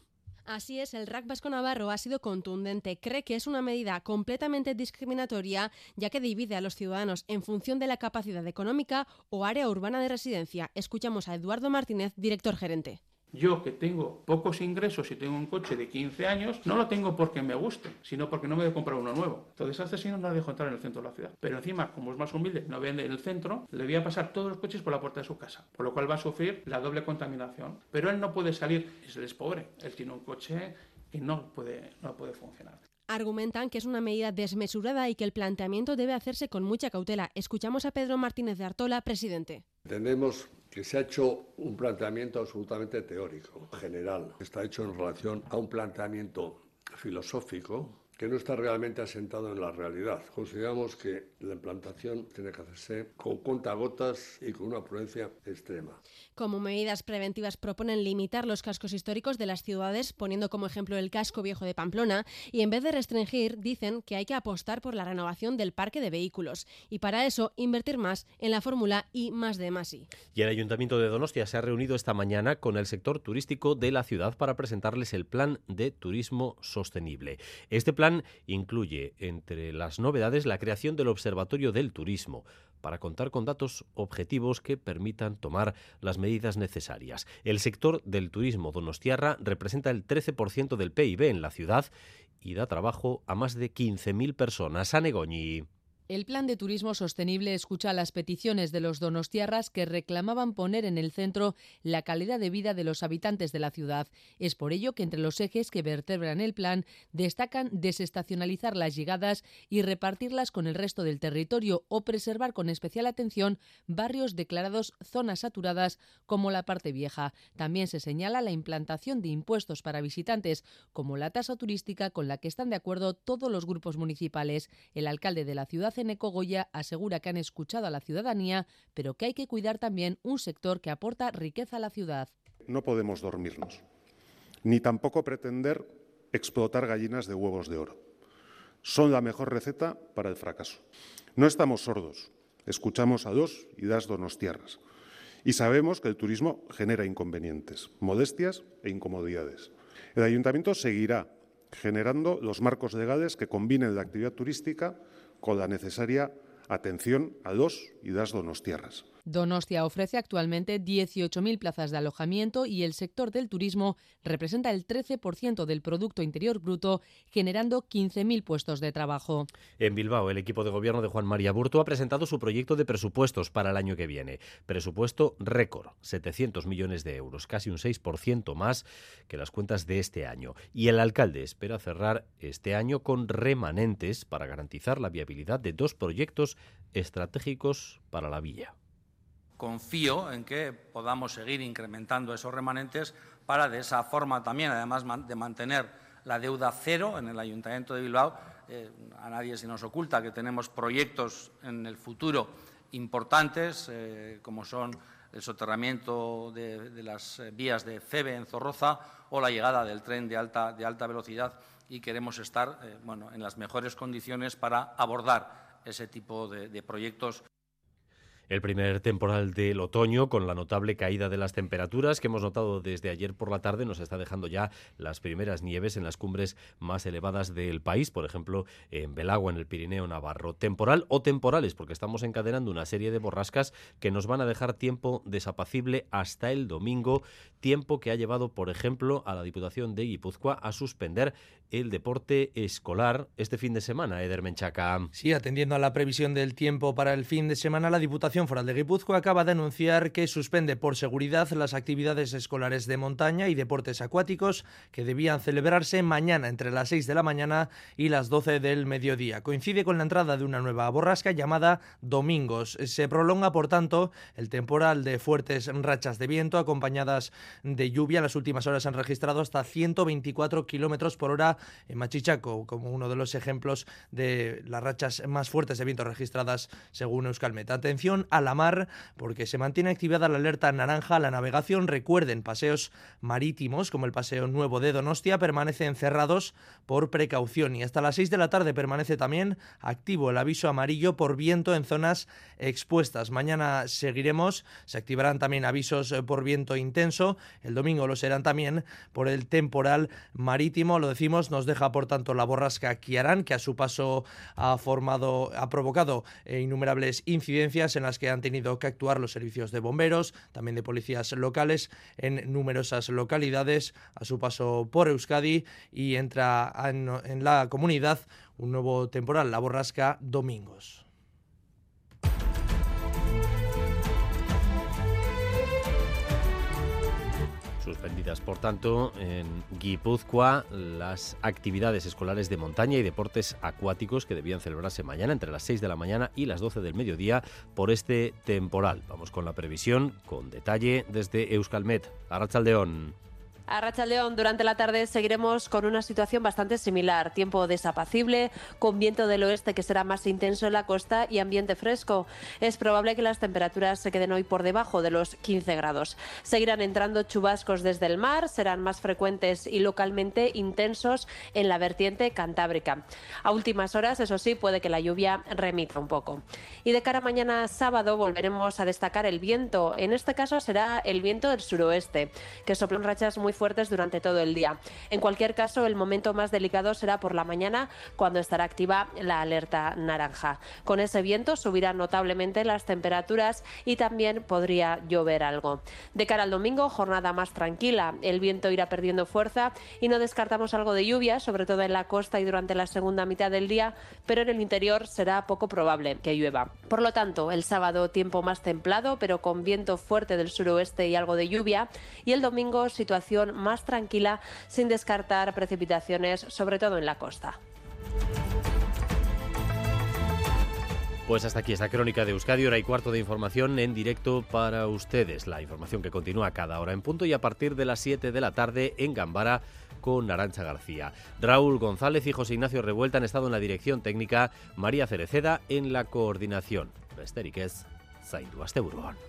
Así es, el RAC Vasco Navarro ha sido contundente. Cree que es una medida completamente discriminatoria, ya que divide a los ciudadanos en función de la capacidad económica o área urbana de residencia. Escuchamos a Eduardo Martínez, director gerente. Yo que tengo pocos ingresos y tengo un coche de 15 años, no lo tengo porque me guste, sino porque no me voy a comprar uno nuevo. Entonces este señor no le dejo entrar en el centro de la ciudad. Pero encima, como es más humilde, no vende en el centro, le voy a pasar todos los coches por la puerta de su casa. Por lo cual va a sufrir la doble contaminación. Pero él no puede salir, él es pobre, él tiene un coche que no puede, no puede funcionar. Argumentan que es una medida desmesurada y que el planteamiento debe hacerse con mucha cautela. Escuchamos a Pedro Martínez de Artola, presidente. Entendemos que se ha hecho un planteamiento absolutamente teórico, general. Está hecho en relación a un planteamiento filosófico que no está realmente asentado en la realidad. Consideramos que la implantación tiene que hacerse con contagotas y con una prudencia extrema. Como medidas preventivas proponen limitar los cascos históricos de las ciudades, poniendo como ejemplo el casco viejo de Pamplona, y en vez de restringir, dicen que hay que apostar por la renovación del parque de vehículos, y para eso invertir más en la fórmula I más de más I. Y el Ayuntamiento de Donostia se ha reunido esta mañana con el sector turístico de la ciudad para presentarles el plan de turismo sostenible. Este plan incluye, entre las novedades, la creación del Observatorio del Turismo, para contar con datos objetivos que permitan tomar las medidas necesarias. El sector del turismo donostiarra representa el 13% del PIB en la ciudad y da trabajo a más de 15.000 personas. Anegoñi. El Plan de Turismo Sostenible escucha las peticiones de los donostiarras que reclamaban poner en el centro la calidad de vida de los habitantes de la ciudad. Es por ello que entre los ejes que vertebran el plan destacan desestacionalizar las llegadas y repartirlas con el resto del territorio o preservar con especial atención barrios declarados zonas saturadas como la parte vieja. También se señala la implantación de impuestos para visitantes como la tasa turística con la que están de acuerdo todos los grupos municipales. El alcalde de la ciudad Eneco Goya asegura que han escuchado a la ciudadanía, pero que hay que cuidar también un sector que aporta riqueza a la ciudad. No podemos dormirnos, ni tampoco pretender explotar gallinas de huevos de oro. Son la mejor receta para el fracaso. No estamos sordos, escuchamos a dos y das donostiarras. Y sabemos que el turismo genera inconvenientes, modestias e incomodidades. El ayuntamiento seguirá generando los marcos legales que combinen la actividad turística con la necesaria atención a los y das donostiarras. Donostia ofrece actualmente 18.000 plazas de alojamiento y el sector del turismo representa el 13% del Producto Interior Bruto, generando 15.000 puestos de trabajo. En Bilbao, el equipo de gobierno de Juan María Burto ha presentado su proyecto de presupuestos para el año que viene. Presupuesto récord, 700 millones de euros, casi un 6% más que las cuentas de este año. Y el alcalde espera cerrar este año con remanentes para garantizar la viabilidad de dos proyectos estratégicos para la villa confío en que podamos seguir incrementando esos remanentes para de esa forma también, además de mantener la deuda cero en el Ayuntamiento de Bilbao. Eh, a nadie se nos oculta que tenemos proyectos en el futuro importantes, eh, como son el soterramiento de, las vías de Febe en Zorroza o la llegada del tren de alta, velocidad y queremos estar eh, bueno, en las mejores condiciones para abordar ese tipo de proyectos. El primer temporal del otoño, con la notable caída de las temperaturas que hemos notado desde ayer por la tarde, nos está dejando ya las primeras nieves en las cumbres más elevadas del país, por ejemplo, en Belagua, en el Pirineo Navarro. Temporal o temporales, porque estamos encadenando una serie de borrascas que nos van a dejar tiempo desapacible hasta el domingo, tiempo que ha llevado, por ejemplo, a la Diputación de Guipúzcoa a suspender el deporte escolar este fin de semana, Eder Menchaca. Sí, atendiendo a la previsión del tiempo para el fin de semana, la Diputación Foral de Guipúzcoa acaba de anunciar que suspende por seguridad las actividades escolares de montaña y deportes acuáticos que debían celebrarse mañana entre las 6 de la mañana y las 12 del mediodía. Coincide con la entrada de una nueva borrasca llamada Domingos. Se prolonga, por tanto, el temporal de fuertes rachas de viento acompañadas de lluvia. En las últimas horas han registrado hasta 124 kilómetros por hora Machichaco, como uno de los ejemplos de las rachas más fuertes de viento registradas según Euskalmet. Atención a la mar, porque se mantiene activada la alerta naranja a la navegación. Recuerden, paseos marítimos, como el Paseo Nuevo de Donostia, permanecen cerrados por precaución. Y hasta las 6 de la tarde permanece también activo el aviso amarillo por viento en zonas expuestas. Mañana seguiremos, se activarán también avisos por viento intenso. El domingo lo serán también por el temporal marítimo. Lo decimos, nos deja por tanto la borrasca Kiarán, que a su paso ha formado, ha provocado eh, innumerables incidencias en las que han tenido que actuar los servicios de bomberos, también de policías locales en numerosas localidades a su paso por Euskadi y entra en, en la comunidad un nuevo temporal, la borrasca Domingos. Suspendidas, por tanto, en Guipúzcoa las actividades escolares de montaña y deportes acuáticos que debían celebrarse mañana entre las 6 de la mañana y las 12 del mediodía por este temporal. Vamos con la previsión, con detalle desde Euskalmet. Arrachaldeón. A Racha León, durante la tarde seguiremos con una situación bastante similar. Tiempo desapacible, con viento del oeste que será más intenso en la costa y ambiente fresco. Es probable que las temperaturas se queden hoy por debajo de los 15 grados. Seguirán entrando chubascos desde el mar, serán más frecuentes y localmente intensos en la vertiente cantábrica. A últimas horas, eso sí, puede que la lluvia remita un poco. Y de cara a mañana sábado volveremos a destacar el viento. En este caso será el viento del suroeste, que soplan rachas muy fuertes durante todo el día. En cualquier caso, el momento más delicado será por la mañana, cuando estará activa la alerta naranja. Con ese viento subirán notablemente las temperaturas y también podría llover algo. De cara al domingo, jornada más tranquila. El viento irá perdiendo fuerza y no descartamos algo de lluvia, sobre todo en la costa y durante la segunda mitad del día, pero en el interior será poco probable que llueva. Por lo tanto, el sábado tiempo más templado, pero con viento fuerte del suroeste y algo de lluvia, y el domingo situación más tranquila sin descartar precipitaciones, sobre todo en la costa. Pues hasta aquí esta crónica de Euskadi, hora y cuarto de información en directo para ustedes. La información que continúa cada hora en punto y a partir de las 7 de la tarde en Gambara con Arancha García. Raúl González y José Ignacio Revuelta han estado en la dirección técnica, María Cereceda en la coordinación. Besteriquez, Zaindu Asteburuan.